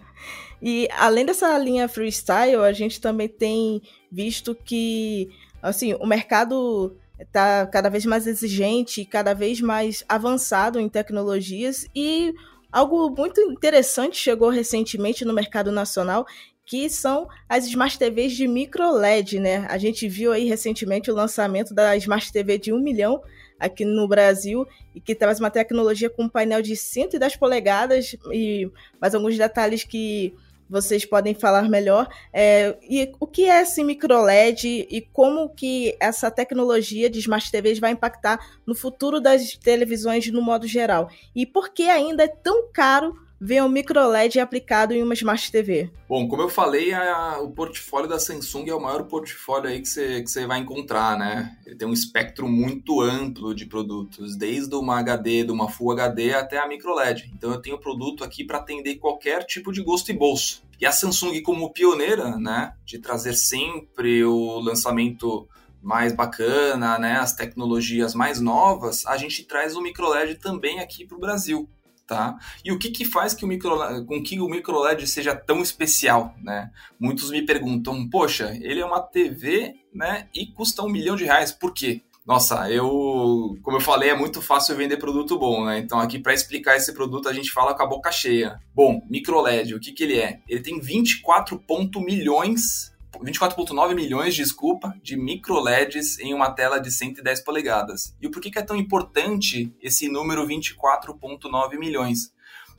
Speaker 1: e além dessa linha freestyle, a gente também tem visto que assim, o mercado está cada vez mais exigente, cada vez mais avançado em tecnologias e algo muito interessante chegou recentemente no mercado nacional, que são as Smart TVs de micro LED, né? A gente viu aí recentemente o lançamento da Smart TV de 1 milhão aqui no Brasil e que traz uma tecnologia com um painel de 110 polegadas e mais alguns detalhes que vocês podem falar melhor. É, e o que é esse microLED e como que essa tecnologia de Smart TVs vai impactar no futuro das televisões no modo geral? E por que ainda é tão caro ver um microLED aplicado em uma Smart TV?
Speaker 2: Bom, como eu falei, a, o portfólio da Samsung é o maior portfólio aí que você, que vai encontrar, né? Ele tem um espectro muito amplo de produtos, desde uma HD, de uma Full HD até a microLED. Então eu tenho produto aqui para atender qualquer tipo de gosto e bolso. E a Samsung como pioneira, né, de trazer sempre o lançamento mais bacana, né, as tecnologias mais novas, a gente traz o microLED também aqui para o Brasil tá? E o que, que faz que o micro, com que o microLED seja tão especial, né? Muitos me perguntam, poxa, ele é uma TV, né? E custa um milhão de reais, por quê? Nossa, eu, como eu falei, é muito fácil vender produto bom, né? Então aqui para explicar esse produto a gente fala com a boca cheia. Bom, microLED, o que que ele é? Ele tem 24 ponto milhões 24,9 milhões, desculpa, de micro LEDs em uma tela de 110 polegadas. E porquê que é tão importante esse número 24,9 milhões?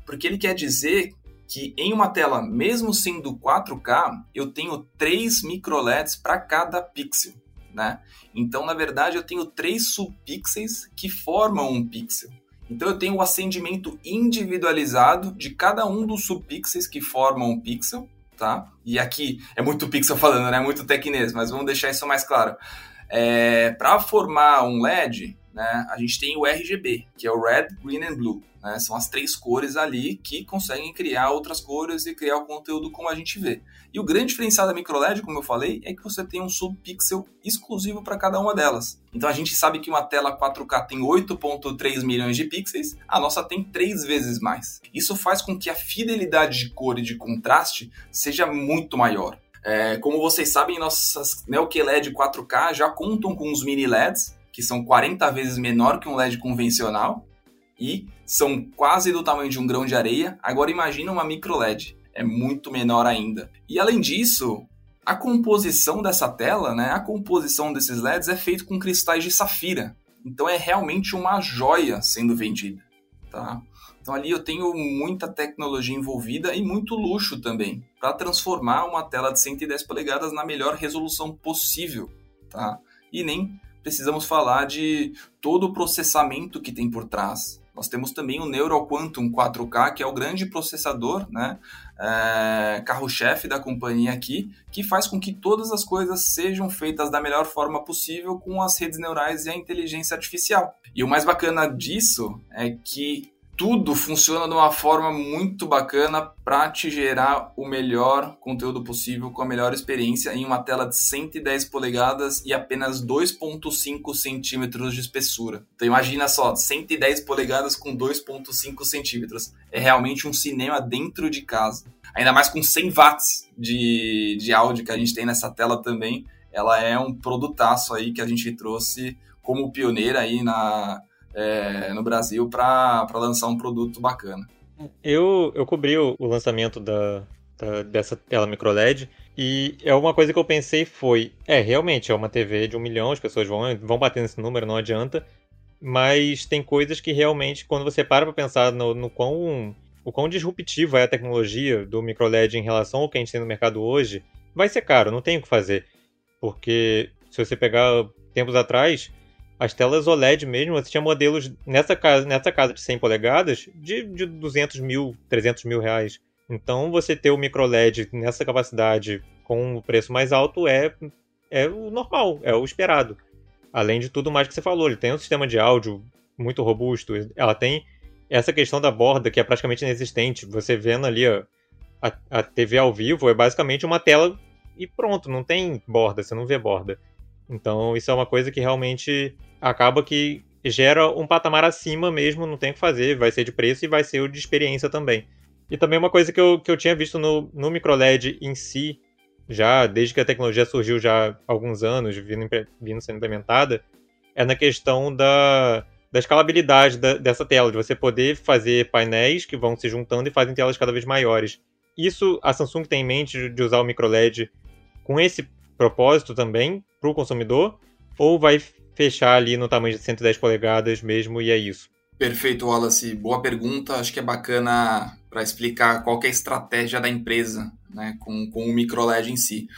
Speaker 2: Porque ele quer dizer que em uma tela, mesmo sendo 4K, eu tenho 3 micro LEDs para cada pixel. Né? Então, na verdade, eu tenho três subpixels que formam um pixel. Então, eu tenho o acendimento individualizado de cada um dos subpixels que formam um pixel tá? E aqui é muito pixel falando, né? Muito tecnês, mas vamos deixar isso mais claro. É, Para formar um LED, né, a gente tem o RGB, que é o Red, Green and Blue. Né? São as três cores ali que conseguem criar outras cores e criar o conteúdo como a gente vê. E o grande diferencial da microLED, como eu falei, é que você tem um subpixel exclusivo para cada uma delas. Então a gente sabe que uma tela 4K tem 8.3 milhões de pixels, a nossa tem três vezes mais. Isso faz com que a fidelidade de cor e de contraste seja muito maior. É, como vocês sabem, nossas Nelke LED 4K já contam com os mini LEDs, que são 40 vezes menor que um LED convencional e são quase do tamanho de um grão de areia. Agora imagina uma micro LED é muito menor ainda. E além disso, a composição dessa tela, né, a composição desses LEDs é feita com cristais de safira. Então é realmente uma joia sendo vendida, tá? Então ali eu tenho muita tecnologia envolvida e muito luxo também para transformar uma tela de 110 polegadas na melhor resolução possível, tá? E nem precisamos falar de todo o processamento que tem por trás. Nós temos também o Neural Quantum 4K, que é o grande processador, né, é, carro-chefe da companhia aqui, que faz com que todas as coisas sejam feitas da melhor forma possível com as redes neurais e a inteligência artificial. E o mais bacana disso é que tudo funciona de uma forma muito bacana para te gerar o melhor conteúdo possível com a melhor experiência em uma tela de 110 polegadas e apenas 2.5 centímetros de espessura. Então imagina só, 110 polegadas com 2.5 centímetros. É realmente um cinema dentro de casa. Ainda mais com 100 watts de, de áudio que a gente tem nessa tela também. Ela é um produtaço aí que a gente trouxe como pioneira aí na, é, no Brasil para lançar um produto bacana.
Speaker 3: Eu, eu cobri o, o lançamento da, da, dessa tela microLED e é uma coisa que eu pensei foi, é, realmente é uma TV de um milhão, as pessoas vão, vão bater nesse número, não adianta, mas tem coisas que realmente, quando você para para pensar no, no quão, o quão disruptiva é a tecnologia do microLED em relação ao que a gente tem no mercado hoje, vai ser caro, não tem o que fazer. Porque se você pegar tempos atrás, as telas OLED mesmo, você tinha modelos nessa casa, nessa casa de 100 polegadas de, de 200 mil, 300 mil reais. Então, você ter o micro LED nessa capacidade com o preço mais alto é, é o normal, é o esperado. Além de tudo mais que você falou, ele tem um sistema de áudio muito robusto, ela tem essa questão da borda que é praticamente inexistente. Você vendo ali a, a TV ao vivo é basicamente uma tela e pronto, não tem borda, você não vê borda. Então, isso é uma coisa que realmente acaba que gera um patamar acima mesmo, não tem o que fazer, vai ser de preço e vai ser o de experiência também. E também uma coisa que eu, que eu tinha visto no, no microLED em si, já desde que a tecnologia surgiu já há alguns anos, vindo, vindo sendo implementada, é na questão da, da escalabilidade da, dessa tela, de você poder fazer painéis que vão se juntando e fazem telas cada vez maiores. isso a Samsung tem em mente de usar o microLED com esse propósito também para o consumidor? Ou vai fechar ali no tamanho de 110 polegadas mesmo e é isso?
Speaker 2: Perfeito, Wallace. Boa pergunta. Acho que é bacana para explicar qual é a estratégia da empresa né, com, com o microLED em si.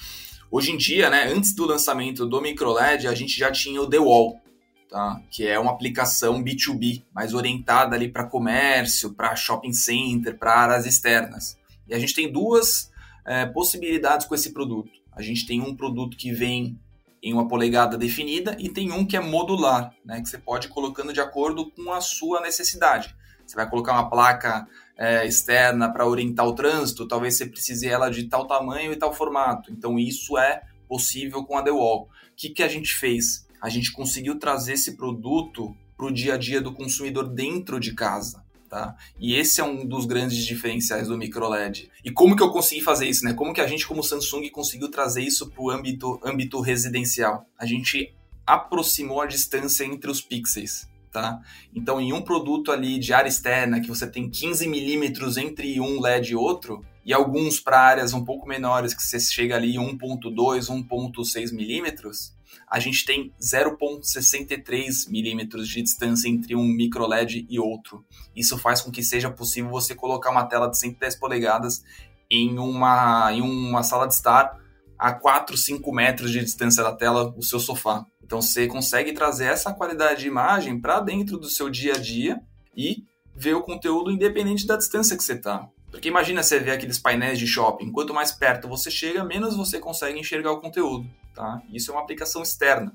Speaker 2: Hoje em dia, né, antes do lançamento do microLED, a gente já tinha o The Wall, tá? que é uma aplicação B2B, mais orientada ali para comércio, para shopping center, para áreas externas. E a gente tem duas é, possibilidades com esse produto. A gente tem um produto que vem em uma polegada definida e tem um que é modular, né, que você pode ir colocando de acordo com a sua necessidade. Você vai colocar uma placa é, externa para orientar o trânsito, talvez você precise ela de tal tamanho e tal formato. Então isso é possível com a The Wall. O que, que a gente fez? A gente conseguiu trazer esse produto para o dia a dia do consumidor dentro de casa. Tá? E esse é um dos grandes diferenciais do microLED. E como que eu consegui fazer isso, né? Como que a gente, como Samsung, conseguiu trazer isso para o âmbito, âmbito residencial? A gente aproximou a distância entre os pixels. Tá? Então, em um produto ali de área externa, que você tem 15 milímetros entre um LED e outro, e alguns para áreas um pouco menores, que você chega ali 1.2, 1.6 milímetros, a gente tem 0,63 milímetros de distância entre um micro LED e outro. Isso faz com que seja possível você colocar uma tela de 110 polegadas em uma, em uma sala de estar a 4, 5 metros de distância da tela, o seu sofá. Então você consegue trazer essa qualidade de imagem para dentro do seu dia a dia e ver o conteúdo independente da distância que você está. Porque imagina você ver aqueles painéis de shopping, quanto mais perto você chega, menos você consegue enxergar o conteúdo. Tá? Isso é uma aplicação externa.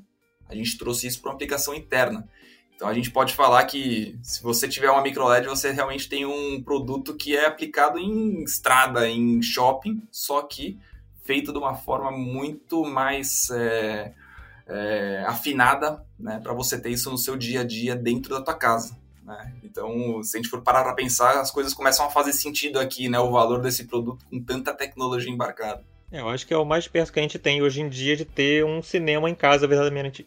Speaker 2: A gente trouxe isso para uma aplicação interna. Então a gente pode falar que se você tiver uma micro LED, você realmente tem um produto que é aplicado em estrada, em shopping, só que feito de uma forma muito mais é, é, afinada, né, para você ter isso no seu dia a dia dentro da tua casa. Né? Então, se a gente for parar para pensar, as coisas começam a fazer sentido aqui, né, o valor desse produto com tanta tecnologia embarcada.
Speaker 3: É, eu acho que é o mais perto que a gente tem hoje em dia de ter um cinema em casa verdadeiramente,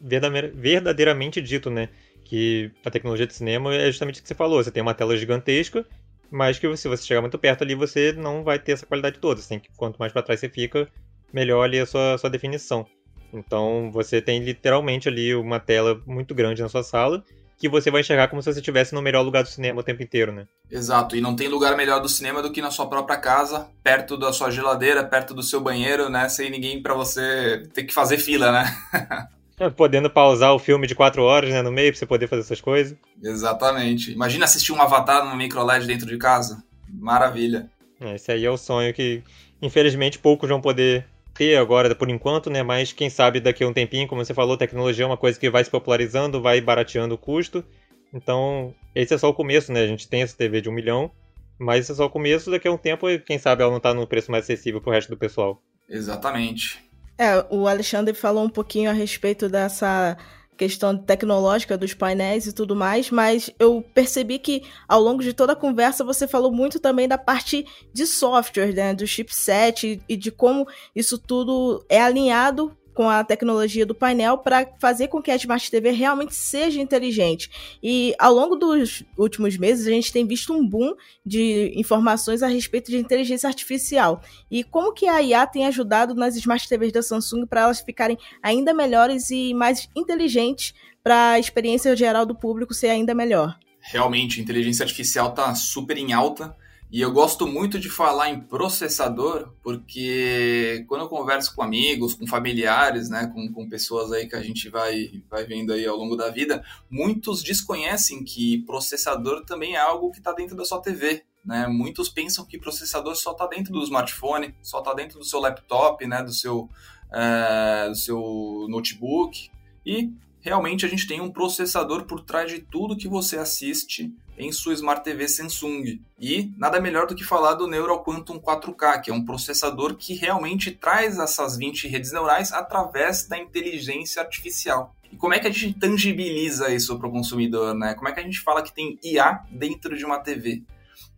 Speaker 3: verdadeiramente dito, né? Que a tecnologia de cinema é justamente o que você falou. Você tem uma tela gigantesca, mas que se você chegar muito perto ali, você não vai ter essa qualidade toda. Tem que, quanto mais para trás você fica, melhor ali a sua, a sua definição. Então você tem literalmente ali uma tela muito grande na sua sala que você vai enxergar como se você estivesse no melhor lugar do cinema o tempo inteiro, né?
Speaker 2: Exato, e não tem lugar melhor do cinema do que na sua própria casa, perto da sua geladeira, perto do seu banheiro, né? Sem ninguém para você ter que fazer fila, né?
Speaker 3: é, podendo pausar o filme de quatro horas, né, no meio, pra você poder fazer essas coisas.
Speaker 2: Exatamente. Imagina assistir um Avatar no micro LED dentro de casa. Maravilha.
Speaker 3: É, esse aí é o sonho que, infelizmente, poucos vão poder ter agora por enquanto, né? Mas quem sabe daqui a um tempinho, como você falou, tecnologia é uma coisa que vai se popularizando, vai barateando o custo. Então, esse é só o começo, né? A gente tem essa TV de um milhão, mas esse é só o começo, daqui a um tempo, quem sabe ela não tá no preço mais acessível pro resto do pessoal.
Speaker 2: Exatamente.
Speaker 1: É, o Alexandre falou um pouquinho a respeito dessa questão tecnológica dos painéis e tudo mais, mas eu percebi que ao longo de toda a conversa você falou muito também da parte de software, né, do chipset e de como isso tudo é alinhado com a tecnologia do painel para fazer com que a Smart TV realmente seja inteligente. E ao longo dos últimos meses, a gente tem visto um boom de informações a respeito de inteligência artificial. E como que a IA tem ajudado nas Smart TVs da Samsung para elas ficarem ainda melhores e mais inteligentes para a experiência geral do público ser ainda melhor.
Speaker 2: Realmente, a inteligência artificial está super em alta e eu gosto muito de falar em processador, porque quando eu converso com amigos, com familiares, né, com, com pessoas aí que a gente vai, vai vendo aí ao longo da vida, muitos desconhecem que processador também é algo que está dentro da sua TV. Né? Muitos pensam que processador só está dentro do smartphone, só está dentro do seu laptop, né, do seu, é, do seu notebook. E realmente a gente tem um processador por trás de tudo que você assiste em sua Smart TV Samsung. E nada melhor do que falar do Neural Quantum 4K, que é um processador que realmente traz essas 20 redes neurais através da inteligência artificial. E como é que a gente tangibiliza isso para o consumidor, né? Como é que a gente fala que tem IA dentro de uma TV?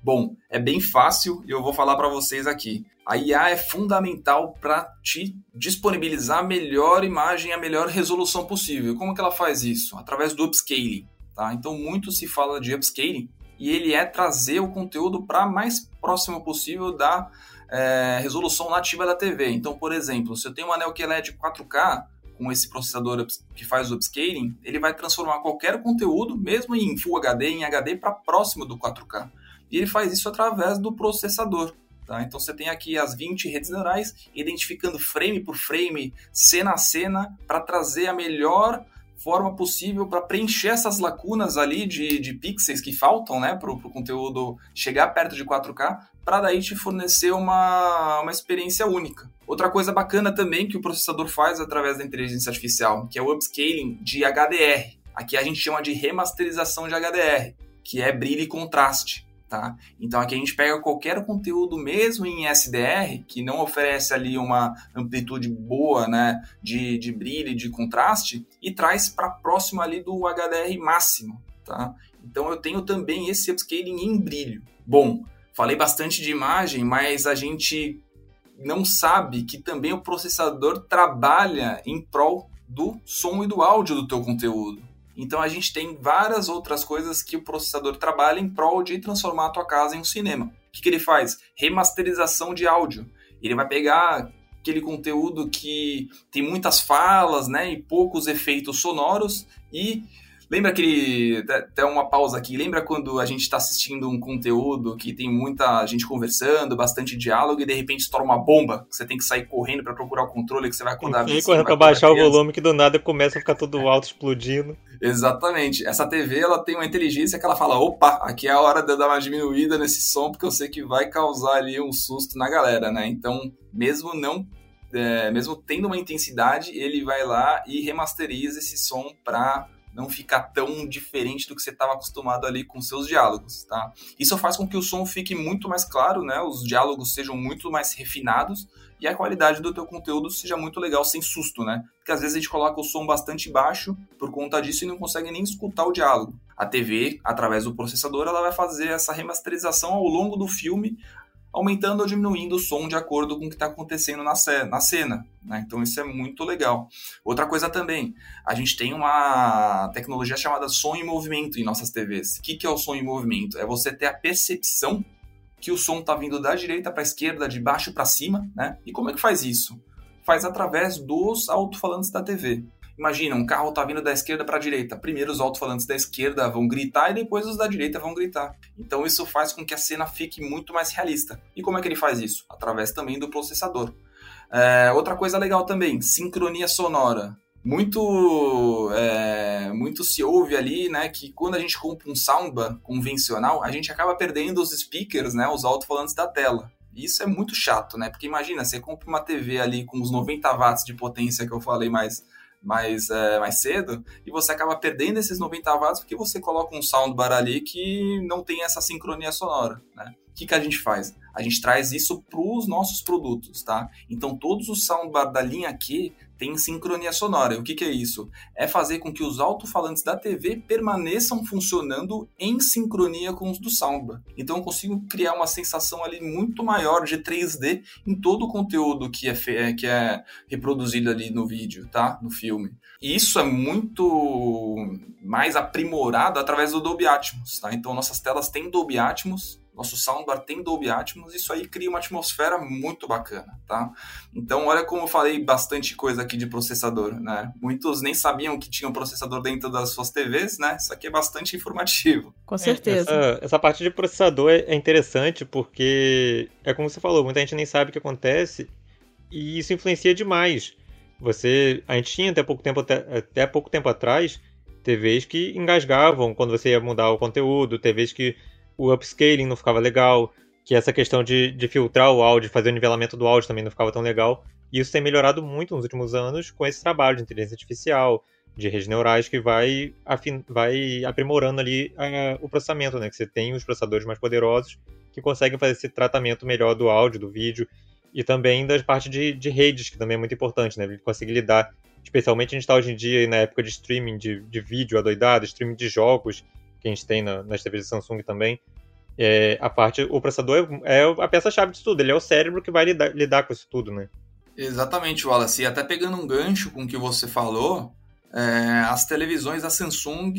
Speaker 2: Bom, é bem fácil e eu vou falar para vocês aqui. A IA é fundamental para te disponibilizar a melhor imagem, a melhor resolução possível. Como que ela faz isso? Através do upscaling. Tá? Então, muito se fala de upscaling e ele é trazer o conteúdo para mais próximo possível da é, resolução nativa da TV. Então, por exemplo, se eu tenho uma anel QLED 4K, com esse processador que faz o upscaling, ele vai transformar qualquer conteúdo, mesmo em Full HD, em HD, para próximo do 4K. E ele faz isso através do processador. Tá? Então você tem aqui as 20 redes neurais identificando frame por frame, cena a cena, para trazer a melhor forma possível para preencher essas lacunas ali de, de pixels que faltam né, para o conteúdo chegar perto de 4K, para daí te fornecer uma, uma experiência única. Outra coisa bacana também que o processador faz através da inteligência artificial, que é o upscaling de HDR. Aqui a gente chama de remasterização de HDR, que é brilho e contraste. Tá? Então aqui a gente pega qualquer conteúdo mesmo em SDR que não oferece ali uma amplitude boa, né, de, de brilho de contraste e traz para próximo ali do HDR máximo, tá? Então eu tenho também esse upscaling em brilho. Bom, falei bastante de imagem, mas a gente não sabe que também o processador trabalha em prol do som e do áudio do teu conteúdo. Então a gente tem várias outras coisas que o processador trabalha em prol de transformar a tua casa em um cinema. O que, que ele faz? Remasterização de áudio. Ele vai pegar aquele conteúdo que tem muitas falas, né, e poucos efeitos sonoros e Lembra aquele. Até uma pausa aqui. Lembra quando a gente está assistindo um conteúdo que tem muita gente conversando, bastante diálogo, e de repente estoura uma bomba, que você tem que sair correndo para procurar o controle, que você vai acordar
Speaker 3: E correndo para baixar o volume, que do nada começa a ficar tudo alto explodindo.
Speaker 2: Exatamente. Essa TV ela tem uma inteligência que ela fala: opa, aqui é a hora de eu dar uma diminuída nesse som, porque eu sei que vai causar ali um susto na galera, né? Então, mesmo não é, mesmo tendo uma intensidade, ele vai lá e remasteriza esse som para não ficar tão diferente do que você estava acostumado ali com seus diálogos, tá? Isso faz com que o som fique muito mais claro, né? Os diálogos sejam muito mais refinados e a qualidade do teu conteúdo seja muito legal, sem susto, né? Porque às vezes a gente coloca o som bastante baixo por conta disso e não consegue nem escutar o diálogo. A TV, através do processador, ela vai fazer essa remasterização ao longo do filme, aumentando ou diminuindo o som de acordo com o que está acontecendo na, na cena. Né? Então isso é muito legal. Outra coisa também, a gente tem uma tecnologia chamada som em movimento em nossas TVs. O que, que é o som em movimento? É você ter a percepção que o som está vindo da direita para a esquerda, de baixo para cima, né? E como é que faz isso? Faz através dos alto-falantes da TV. Imagina, um carro tá vindo da esquerda para a direita. Primeiro os alto-falantes da esquerda vão gritar e depois os da direita vão gritar. Então isso faz com que a cena fique muito mais realista. E como é que ele faz isso? Através também do processador. É, outra coisa legal também, sincronia sonora. Muito, é, muito se ouve ali, né, que quando a gente compra um soundbar convencional, a gente acaba perdendo os speakers, né, os alto-falantes da tela. Isso é muito chato, né? Porque imagina, você compra uma TV ali com os 90 watts de potência que eu falei mais mais, é, mais cedo, e você acaba perdendo esses 90 watts porque você coloca um soundbar ali que não tem essa sincronia sonora, né? O que, que a gente faz? A gente traz isso para os nossos produtos, tá? Então, todos os soundbar da linha aqui tem sincronia sonora. O que, que é isso? É fazer com que os alto-falantes da TV permaneçam funcionando em sincronia com os do soundbar. Então eu consigo criar uma sensação ali muito maior de 3D em todo o conteúdo que é, que é reproduzido ali no vídeo, tá? No filme. E isso é muito mais aprimorado através do Dolby Atmos, tá? Então nossas telas têm Dolby Atmos nosso soundbar tem Dolby Atmos, isso aí cria uma atmosfera muito bacana, tá? Então, olha como eu falei bastante coisa aqui de processador, né? Muitos nem sabiam que tinha um processador dentro das suas TVs, né? Isso aqui é bastante informativo.
Speaker 1: Com certeza.
Speaker 3: Essa, essa parte de processador é interessante porque, é como você falou, muita gente nem sabe o que acontece e isso influencia demais. Você, a gente tinha até pouco tempo, até, até pouco tempo atrás, TVs que engasgavam quando você ia mudar o conteúdo, TVs que o upscaling não ficava legal, que essa questão de, de filtrar o áudio, fazer o nivelamento do áudio também não ficava tão legal. E isso tem melhorado muito nos últimos anos com esse trabalho de inteligência artificial, de redes neurais que vai, vai aprimorando ali o processamento, né? Que você tem os processadores mais poderosos que conseguem fazer esse tratamento melhor do áudio, do vídeo e também das partes de, de redes, que também é muito importante, né? Conseguir lidar, especialmente a gente está hoje em dia na época de streaming de, de vídeo adoidado, streaming de jogos, que a gente tem na, nas TVs de Samsung também. É, a parte, o processador é, é a peça-chave de tudo, ele é o cérebro que vai lidar, lidar com isso tudo, né?
Speaker 2: Exatamente, Wallace. E até pegando um gancho com o que você falou, é, as televisões da Samsung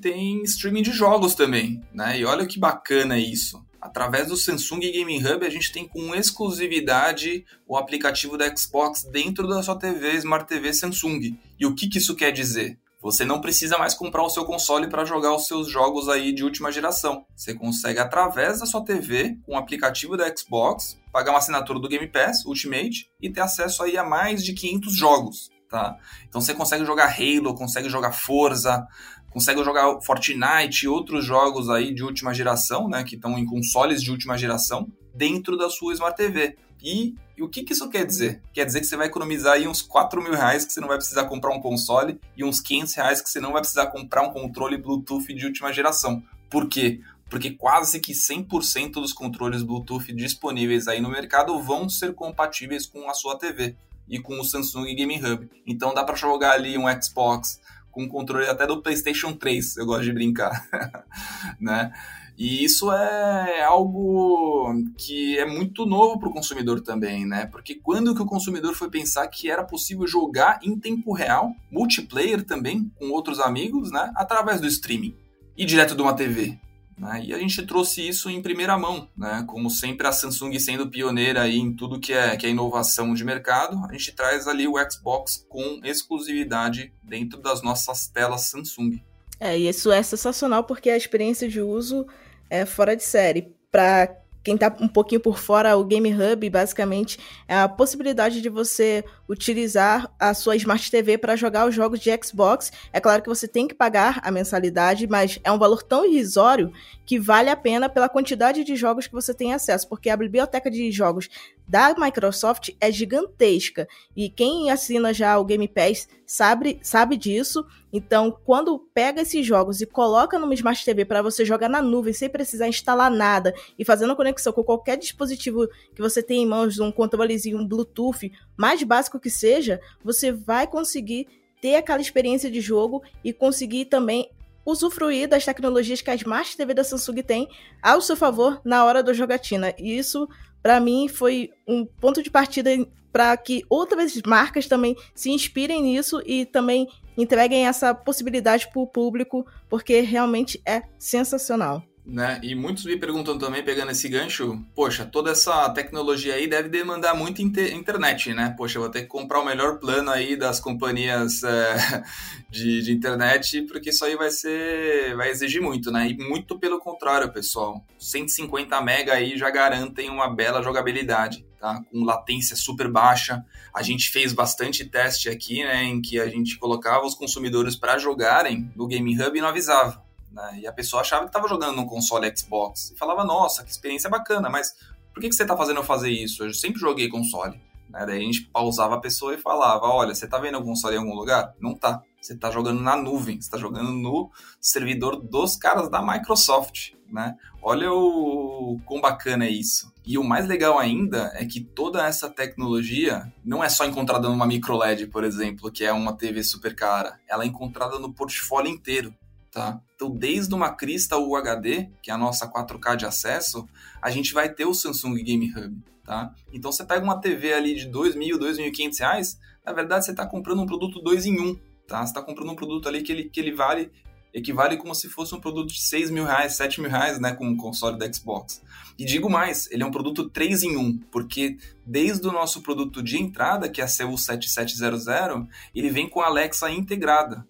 Speaker 2: têm streaming de jogos também, né? E olha que bacana isso. Através do Samsung Gaming Hub, a gente tem com exclusividade o aplicativo da Xbox dentro da sua TV, Smart TV Samsung. E o que, que isso quer dizer? Você não precisa mais comprar o seu console para jogar os seus jogos aí de última geração. Você consegue, através da sua TV, com o aplicativo da Xbox, pagar uma assinatura do Game Pass Ultimate e ter acesso aí a mais de 500 jogos. Tá? Então você consegue jogar Halo, consegue jogar Forza, consegue jogar Fortnite e outros jogos aí de última geração, né, que estão em consoles de última geração, dentro da sua Smart TV. E, e, o que, que isso quer dizer? Quer dizer que você vai economizar aí uns 4 mil reais que você não vai precisar comprar um console e uns 500 reais que você não vai precisar comprar um controle Bluetooth de última geração. Por quê? Porque quase que 100% dos controles Bluetooth disponíveis aí no mercado vão ser compatíveis com a sua TV e com o Samsung Gaming Hub. Então dá para jogar ali um Xbox, com controle até do PlayStation 3, eu gosto de brincar, né? E isso é algo que é muito novo para o consumidor também, né? Porque quando que o consumidor foi pensar que era possível jogar em tempo real, multiplayer também, com outros amigos, né? Através do streaming e direto de uma TV. Né? E a gente trouxe isso em primeira mão, né? como sempre a Samsung sendo pioneira aí em tudo que é, que é inovação de mercado, a gente traz ali o Xbox com exclusividade dentro das nossas telas Samsung.
Speaker 1: É, e isso é sensacional porque a experiência de uso é fora de série. Para quem está um pouquinho por fora, o Game Hub basicamente é a possibilidade de você utilizar a sua Smart TV para jogar os jogos de Xbox. É claro que você tem que pagar a mensalidade, mas é um valor tão irrisório que vale a pena pela quantidade de jogos que você tem acesso, porque a biblioteca de jogos da Microsoft é gigantesca. E quem assina já o Game Pass sabe, sabe disso. Então, quando pega esses jogos e coloca numa Smart TV para você jogar na nuvem sem precisar instalar nada e fazendo conexão com qualquer dispositivo que você tem em mãos, um controlezinho, um Bluetooth, mais básico que seja, você vai conseguir ter aquela experiência de jogo e conseguir também usufruir das tecnologias que a Smart TV da Samsung tem ao seu favor na hora da jogatina. E isso para mim foi um ponto de partida para que outras marcas também se inspirem nisso e também entreguem essa possibilidade para o público, porque realmente é sensacional.
Speaker 2: Né? E muitos me perguntam também, pegando esse gancho, poxa, toda essa tecnologia aí deve demandar muito inter internet, né? Poxa, eu vou ter que comprar o melhor plano aí das companhias é, de, de, internet, porque isso aí vai ser, vai exigir muito, né? E muito pelo contrário, pessoal. 150 mega aí já garantem uma bela jogabilidade, tá? Com latência super baixa. A gente fez bastante teste aqui, né? Em que a gente colocava os consumidores para jogarem no Game Hub e não avisava. Né? E a pessoa achava que estava jogando num console Xbox. E falava, nossa, que experiência bacana, mas por que, que você está fazendo eu fazer isso? Eu sempre joguei console. Né? Daí a gente pausava a pessoa e falava, olha, você está vendo o console em algum lugar? Não tá. Você está jogando na nuvem, você está jogando no servidor dos caras da Microsoft. Né? Olha o quão bacana é isso. E o mais legal ainda é que toda essa tecnologia não é só encontrada numa micro LED, por exemplo, que é uma TV super cara. Ela é encontrada no portfólio inteiro tá? Então, desde uma crista UHD, que é a nossa 4K de acesso, a gente vai ter o Samsung Game Hub, tá? Então, você pega uma TV ali de R$ 2.000, 2.500 reais, na verdade, você está comprando um produto 2 em 1, um, tá? Você está comprando um produto ali que ele, que ele vale equivale como se fosse um produto de 6 mil reais, 7 mil reais, né, com o console da Xbox. E digo mais, ele é um produto 3 em 1, porque desde o nosso produto de entrada, que é a CU7700, ele vem com a Alexa integrada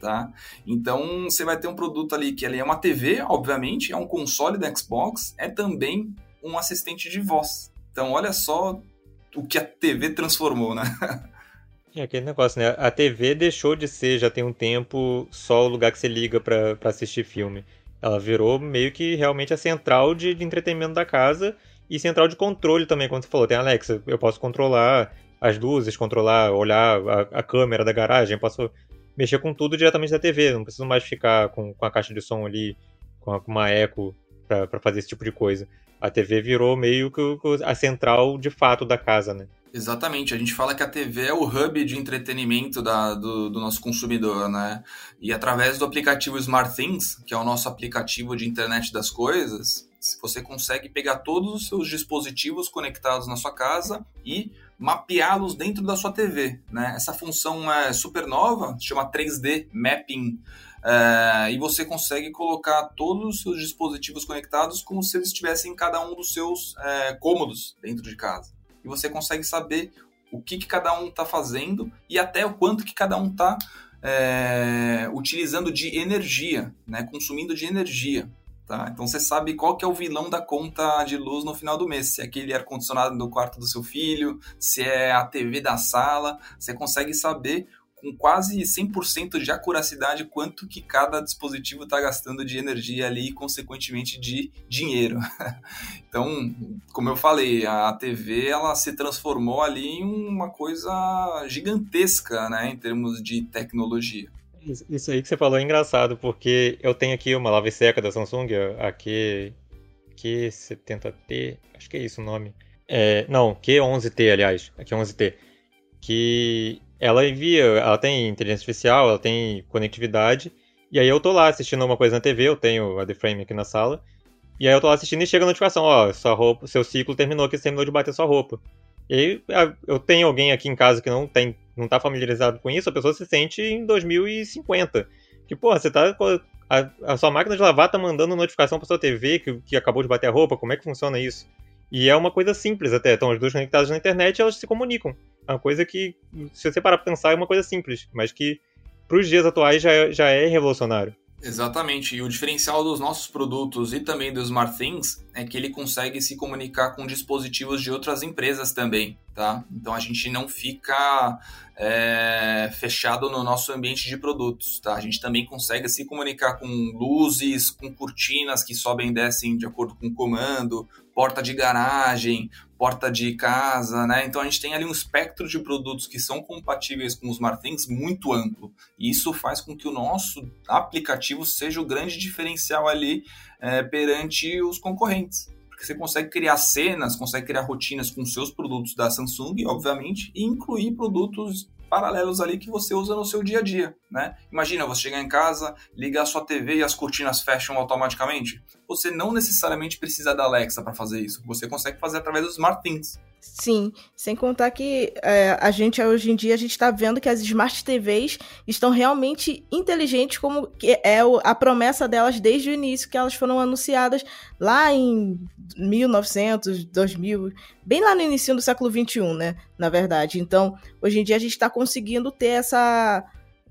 Speaker 2: tá? Então você vai ter um produto ali que ele é uma TV, obviamente, é um console da Xbox, é também um assistente de voz. Então olha só o que a TV transformou, né?
Speaker 3: É aquele negócio, né? A TV deixou de ser, já tem um tempo, só o lugar que você liga para assistir filme. Ela virou meio que realmente a central de, de entretenimento da casa e central de controle também, quando você falou. Tem Alexa, eu posso controlar as luzes, controlar, olhar a, a câmera da garagem, posso mexer com tudo diretamente da TV. Não preciso mais ficar com, com a caixa de som ali, com, uma eco para fazer esse tipo de coisa. A TV virou meio que a central de fato da casa, né?
Speaker 2: Exatamente, a gente fala que a TV é o hub de entretenimento da, do, do, nosso consumidor, né? E através do aplicativo SmartThings, que é o nosso aplicativo de internet das coisas, você consegue pegar todos os seus dispositivos conectados na sua casa e mapeá-los dentro da sua TV. Né? Essa função é super nova, chama 3D Mapping é, e você consegue colocar todos os seus dispositivos conectados como se eles estivessem em cada um dos seus é, cômodos dentro de casa. E você consegue saber o que, que cada um está fazendo e até o quanto que cada um está é, utilizando de energia, né, consumindo de energia. Tá? Então você sabe qual que é o vilão da conta de luz no final do mês. Se é aquele ar-condicionado no quarto do seu filho, se é a TV da sala, você consegue saber com quase 100% de acuracidade quanto que cada dispositivo está gastando de energia ali e, consequentemente, de dinheiro. então, como eu falei, a TV ela se transformou ali em uma coisa gigantesca né, em termos de tecnologia.
Speaker 3: Isso aí que você falou é engraçado, porque eu tenho aqui uma lave seca da Samsung, a Q, Q70T, acho que é isso o nome. É, não, Q11T, aliás, a Q11T. Que ela envia, ela tem inteligência artificial, ela tem conectividade, e aí eu tô lá assistindo uma coisa na TV, eu tenho a The Frame aqui na sala, e aí eu tô lá assistindo e chega a notificação, ó, sua roupa, seu ciclo terminou que você terminou de bater sua roupa. E aí eu tenho alguém aqui em casa que não tem, não tá familiarizado com isso, a pessoa se sente em 2050. Que, porra, você tá. A, a sua máquina de lavar tá mandando notificação pra sua TV que, que acabou de bater a roupa, como é que funciona isso? E é uma coisa simples até. Estão as duas conectadas na internet elas se comunicam. É uma coisa que, se você parar pra pensar, é uma coisa simples, mas que pros dias atuais já é, já é revolucionário.
Speaker 2: Exatamente. E o diferencial dos nossos produtos e também do SmartThings é que ele consegue se comunicar com dispositivos de outras empresas também, tá? Então a gente não fica é, fechado no nosso ambiente de produtos, tá? A gente também consegue se comunicar com luzes, com cortinas que sobem e descem de acordo com o comando, porta de garagem, porta de casa, né? Então a gente tem ali um espectro de produtos que são compatíveis com os SmartThings muito amplo. E isso faz com que o nosso aplicativo seja o grande diferencial ali é, perante os concorrentes. Porque você consegue criar cenas, consegue criar rotinas com seus produtos da Samsung, obviamente, e incluir produtos paralelos ali que você usa no seu dia a dia, né? Imagina você chegar em casa, ligar a sua TV e as cortinas fecham automaticamente. Você não necessariamente precisa da Alexa para fazer isso. Você consegue fazer através dos SmartThings.
Speaker 1: Sim, sem contar que é, a gente hoje em dia a gente está vendo que as Smart TVs estão realmente inteligentes, como é a promessa delas desde o início, que elas foram anunciadas lá em 1900, 2000, bem lá no início do século 21, né? Na verdade. Então, hoje em dia a gente está conseguindo ter essa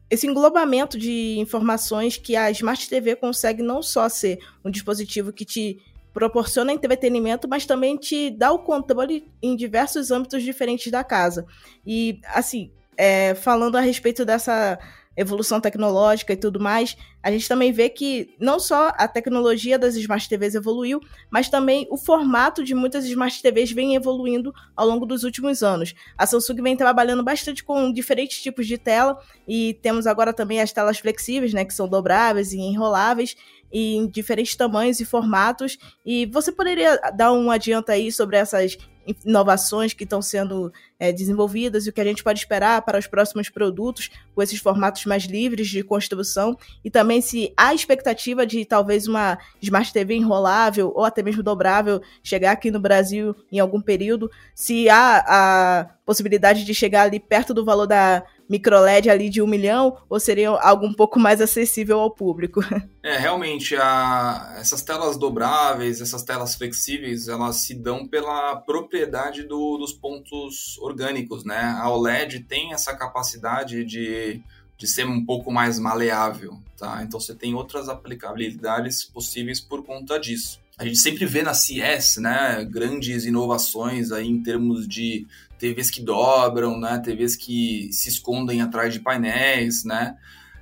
Speaker 1: esse englobamento de informações que a Smart TV consegue não só ser um dispositivo que te proporciona entretenimento, mas também te dá o controle em diversos âmbitos diferentes da casa. E, assim, é, falando a respeito dessa evolução tecnológica e tudo mais, a gente também vê que não só a tecnologia das Smart TVs evoluiu, mas também o formato de muitas Smart TVs vem evoluindo ao longo dos últimos anos. A Samsung vem trabalhando bastante com diferentes tipos de tela e temos agora também as telas flexíveis, né, que são dobráveis e enroláveis, em diferentes tamanhos e formatos. E você poderia dar um adianto aí sobre essas inovações que estão sendo é, desenvolvidas e o que a gente pode esperar para os próximos produtos com esses formatos mais livres de construção e também se há expectativa de talvez uma Smart TV enrolável ou até mesmo dobrável chegar aqui no Brasil em algum período, se há a possibilidade de chegar ali perto do valor da microLED ali de um milhão ou seria algo um pouco mais acessível ao público?
Speaker 2: É, realmente, a, essas telas dobráveis, essas telas flexíveis, elas se dão pela propriedade do, dos pontos orgânicos, né? A OLED tem essa capacidade de, de ser um pouco mais maleável, tá? Então você tem outras aplicabilidades possíveis por conta disso. A gente sempre vê na CS, né, grandes inovações aí em termos de TVs que dobram, né? TVs que se escondem atrás de painéis, né?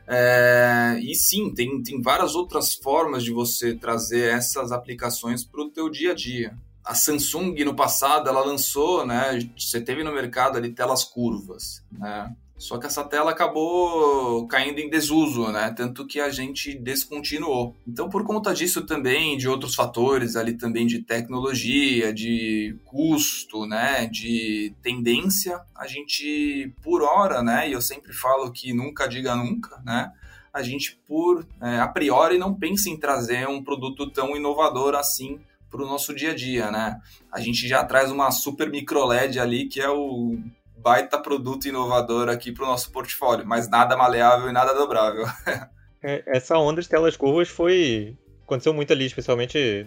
Speaker 2: É, e sim, tem, tem várias outras formas de você trazer essas aplicações para o teu dia a dia. A Samsung no passado ela lançou, né? Você teve no mercado ali telas curvas, né? Só que essa tela acabou caindo em desuso, né? Tanto que a gente descontinuou. Então, por conta disso também, de outros fatores ali também de tecnologia, de custo, né? De tendência, a gente, por hora, né? E eu sempre falo que nunca diga nunca, né? A gente, por é, a priori, não pensa em trazer um produto tão inovador assim para o nosso dia a dia, né? A gente já traz uma super micro LED ali que é o baita produto inovador aqui para o nosso portfólio, mas nada maleável e nada dobrável.
Speaker 3: É, essa onda de telas curvas foi. aconteceu muito ali, especialmente em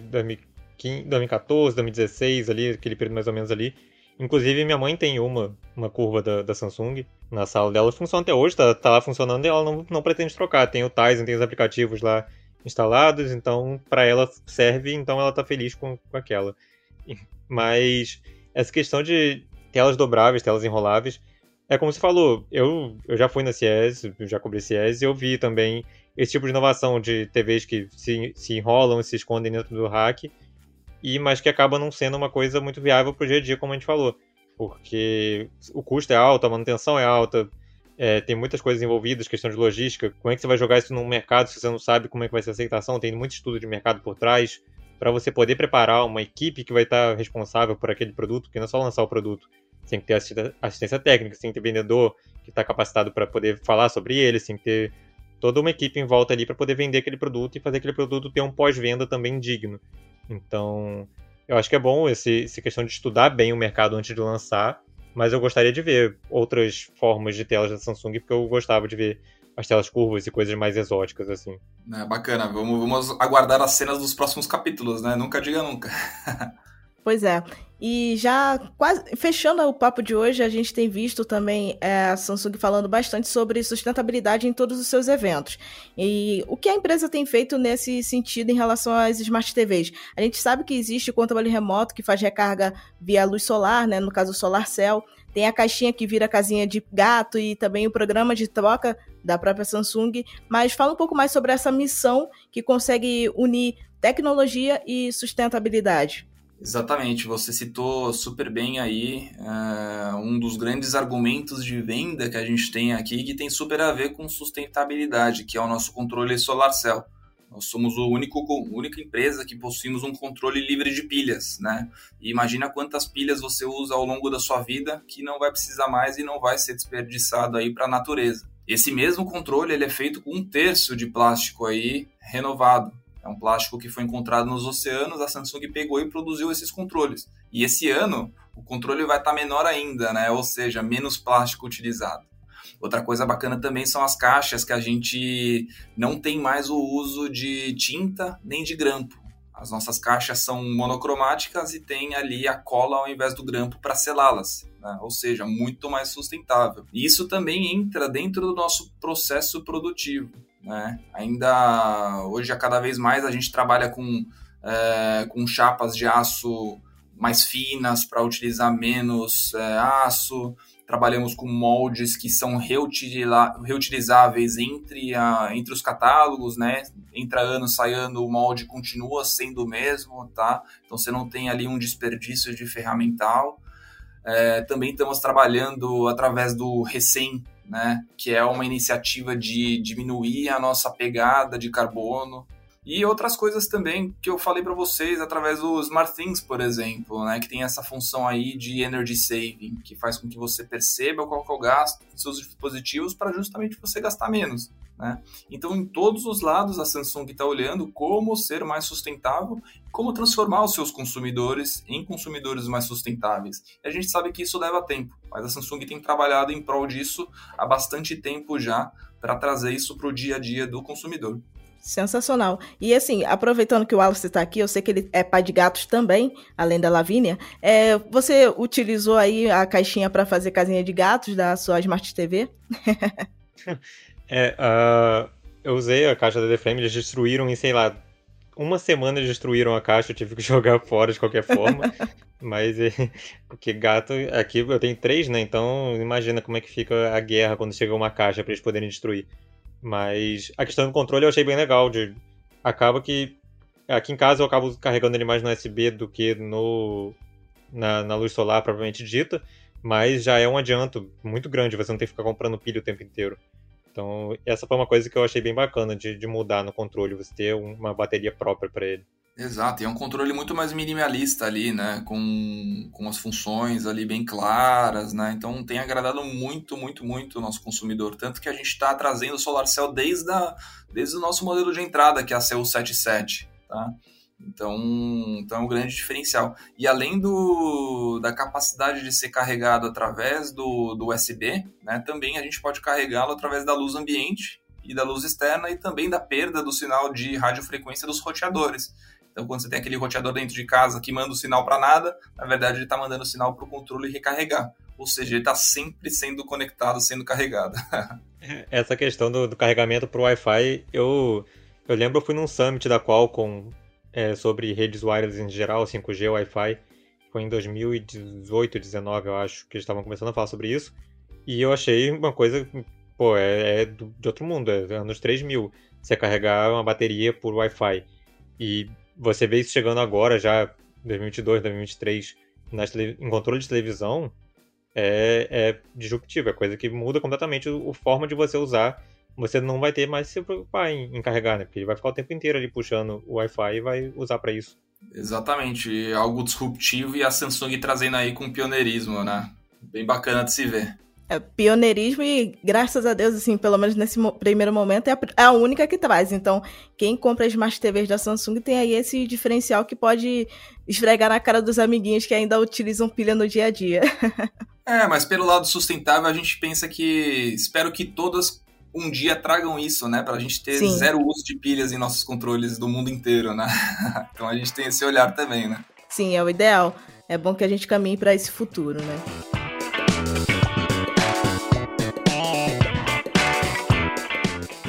Speaker 3: 2014, 2016, ali, aquele período mais ou menos ali. Inclusive, minha mãe tem uma, uma curva da, da Samsung na sala dela, funciona até hoje, tá, tá lá funcionando e ela não, não pretende trocar. Tem o Tizen, tem os aplicativos lá instalados, então para ela serve, então ela tá feliz com, com aquela. Mas essa questão de telas dobráveis, telas enroláveis, é como você falou, eu, eu já fui na CIES, eu já cobri CIES e eu vi também esse tipo de inovação de TVs que se, se enrolam e se escondem dentro do rack, e mas que acaba não sendo uma coisa muito viável para o dia a dia, como a gente falou. Porque o custo é alto, a manutenção é alta, é, tem muitas coisas envolvidas, questão de logística. Como é que você vai jogar isso no mercado se você não sabe como é que vai ser a aceitação? Tem muito estudo de mercado por trás para você poder preparar uma equipe que vai estar responsável por aquele produto, porque não é só lançar o produto. Você tem que ter assistência técnica, você tem que ter vendedor que está capacitado para poder falar sobre ele, você tem que ter toda uma equipe em volta ali para poder vender aquele produto e fazer aquele produto ter um pós-venda também digno. Então, eu acho que é bom esse, essa questão de estudar bem o mercado antes de lançar, mas eu gostaria de ver outras formas de telas da Samsung, porque eu gostava de ver as telas curvas e coisas mais exóticas, assim.
Speaker 2: É, bacana, vamos, vamos aguardar as cenas dos próximos capítulos, né? Nunca diga nunca.
Speaker 1: Pois é. E já quase fechando o papo de hoje, a gente tem visto também é, a Samsung falando bastante sobre sustentabilidade em todos os seus eventos. E o que a empresa tem feito nesse sentido em relação às Smart TVs? A gente sabe que existe o controle remoto que faz recarga via luz solar, né, no caso Solar Cell. Tem a caixinha que vira casinha de gato e também o programa de troca da própria Samsung. Mas fala um pouco mais sobre essa missão que consegue unir tecnologia e sustentabilidade.
Speaker 2: Exatamente, você citou super bem aí uh, um dos grandes argumentos de venda que a gente tem aqui que tem super a ver com sustentabilidade, que é o nosso controle solar cell. Nós somos único única empresa que possuímos um controle livre de pilhas, né? E imagina quantas pilhas você usa ao longo da sua vida que não vai precisar mais e não vai ser desperdiçado aí para a natureza. Esse mesmo controle ele é feito com um terço de plástico aí renovado. É um plástico que foi encontrado nos oceanos, a Samsung pegou e produziu esses controles. E esse ano o controle vai estar tá menor ainda, né? Ou seja, menos plástico utilizado. Outra coisa bacana também são as caixas que a gente não tem mais o uso de tinta nem de grampo. As nossas caixas são monocromáticas e tem ali a cola ao invés do grampo para selá-las, né? ou seja, muito mais sustentável. Isso também entra dentro do nosso processo produtivo. Né? Ainda hoje, cada vez mais, a gente trabalha com, é, com chapas de aço mais finas para utilizar menos é, aço. Trabalhamos com moldes que são reutilizáveis entre, a, entre os catálogos, né? Entra ano, sai ano, o molde continua sendo o mesmo, tá? Então você não tem ali um desperdício de ferramental. É, também estamos trabalhando através do Recém né, que é uma iniciativa de diminuir a nossa pegada de carbono e outras coisas também que eu falei para vocês através do SmartThings, por exemplo, né, que tem essa função aí de energy saving, que faz com que você perceba qual é o gasto dos seus dispositivos para justamente você gastar menos. Né? Então, em todos os lados, a Samsung está olhando como ser mais sustentável, como transformar os seus consumidores em consumidores mais sustentáveis. E a gente sabe que isso leva tempo, mas a Samsung tem trabalhado em prol disso há bastante tempo já para trazer isso para o dia a dia do consumidor.
Speaker 1: Sensacional. E assim, aproveitando que o Wallace está aqui, eu sei que ele é pai de gatos também, além da Lavínia. É, você utilizou aí a caixinha para fazer casinha de gatos da sua Smart TV?
Speaker 3: É, uh, eu usei a caixa da The Flame, eles destruíram em, sei lá, uma semana eles destruíram a caixa, eu tive que jogar fora de qualquer forma. Mas, porque gato, aqui eu tenho três, né? Então imagina como é que fica a guerra quando chega uma caixa para eles poderem destruir. Mas a questão do controle eu achei bem legal. De, acaba que aqui em casa eu acabo carregando ele mais no USB do que no na, na luz solar, propriamente dita. Mas já é um adianto muito grande, você não tem que ficar comprando pilha o tempo inteiro. Então, essa foi uma coisa que eu achei bem bacana de, de mudar no controle, você ter uma bateria própria para ele.
Speaker 2: Exato, e é um controle muito mais minimalista ali, né? Com, com as funções ali bem claras, né? Então tem agradado muito, muito, muito o nosso consumidor. Tanto que a gente está trazendo o Solar Cell desde, a, desde o nosso modelo de entrada, que é a CU77, tá? Então, então é um grande diferencial. E além do, da capacidade de ser carregado através do, do USB, né, também a gente pode carregá-lo através da luz ambiente, e da luz externa e também da perda do sinal de radiofrequência dos roteadores. Então, quando você tem aquele roteador dentro de casa que manda o sinal para nada, na verdade ele está mandando o sinal para o controle recarregar. Ou seja, ele está sempre sendo conectado, sendo carregado.
Speaker 3: Essa questão do, do carregamento para o Wi-Fi, eu, eu lembro eu fui num summit da Qualcomm é, sobre redes wireless em geral, 5G, Wi-Fi. Foi em 2018, 2019, eu acho, que eles estavam começando a falar sobre isso. E eu achei uma coisa, pô, é, é de outro mundo, é anos 3000. Você carregar uma bateria por Wi-Fi. E você vê isso chegando agora, já 2022, 2023, nas em controle de televisão, é, é disruptivo, é coisa que muda completamente a forma de você usar. Você não vai ter mais se preocupar em, em carregar, né? Porque ele vai ficar o tempo inteiro ali puxando o Wi-Fi e vai usar para isso.
Speaker 2: Exatamente, algo disruptivo e a Samsung trazendo aí com pioneirismo, né? Bem bacana de se ver.
Speaker 1: É pioneirismo e, graças a Deus, assim, pelo menos nesse primeiro momento, é a, é a única que traz. Então, quem compra as Smart TVs da Samsung tem aí esse diferencial que pode esfregar na cara dos amiguinhos que ainda utilizam pilha no dia a dia.
Speaker 2: é, mas pelo lado sustentável, a gente pensa que. Espero que todas um dia tragam isso, né? Pra gente ter Sim. zero uso de pilhas em nossos controles do mundo inteiro, né? então a gente tem esse olhar também, né?
Speaker 1: Sim, é o ideal. É bom que a gente caminhe para esse futuro, né?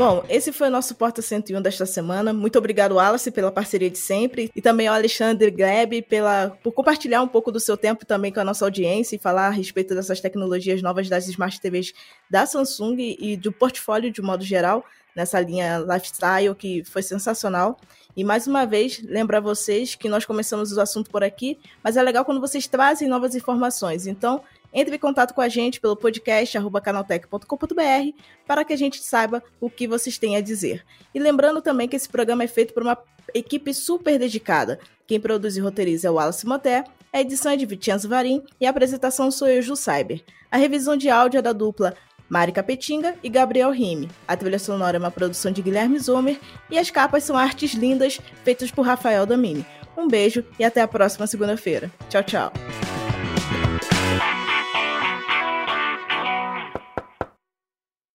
Speaker 1: Bom, esse foi o nosso Porta 101 desta semana. Muito obrigado, Wallace, pela parceria de sempre. E também ao Alexandre Gleb pela, por compartilhar um pouco do seu tempo também com a nossa audiência e falar a respeito dessas tecnologias novas das Smart TVs da Samsung e do portfólio de modo geral, nessa linha lifestyle que foi sensacional. E mais uma vez, lembrar vocês que nós começamos o assunto por aqui, mas é legal quando vocês trazem novas informações. Então, entre em contato com a gente pelo podcast canaltech.com.br para que a gente saiba o que vocês têm a dizer. E lembrando também que esse programa é feito por uma equipe super dedicada. Quem produz e roteiriza é o Wallace Moté, a edição é de Vicenzo Varim e a apresentação sou eu, Ju Cyber. A revisão de áudio é da dupla Mari Capetinga e Gabriel Rime. A trilha sonora é uma produção de Guilherme Zomer e as capas são artes lindas feitas por Rafael Domini. Um beijo e até a próxima segunda-feira. Tchau, tchau.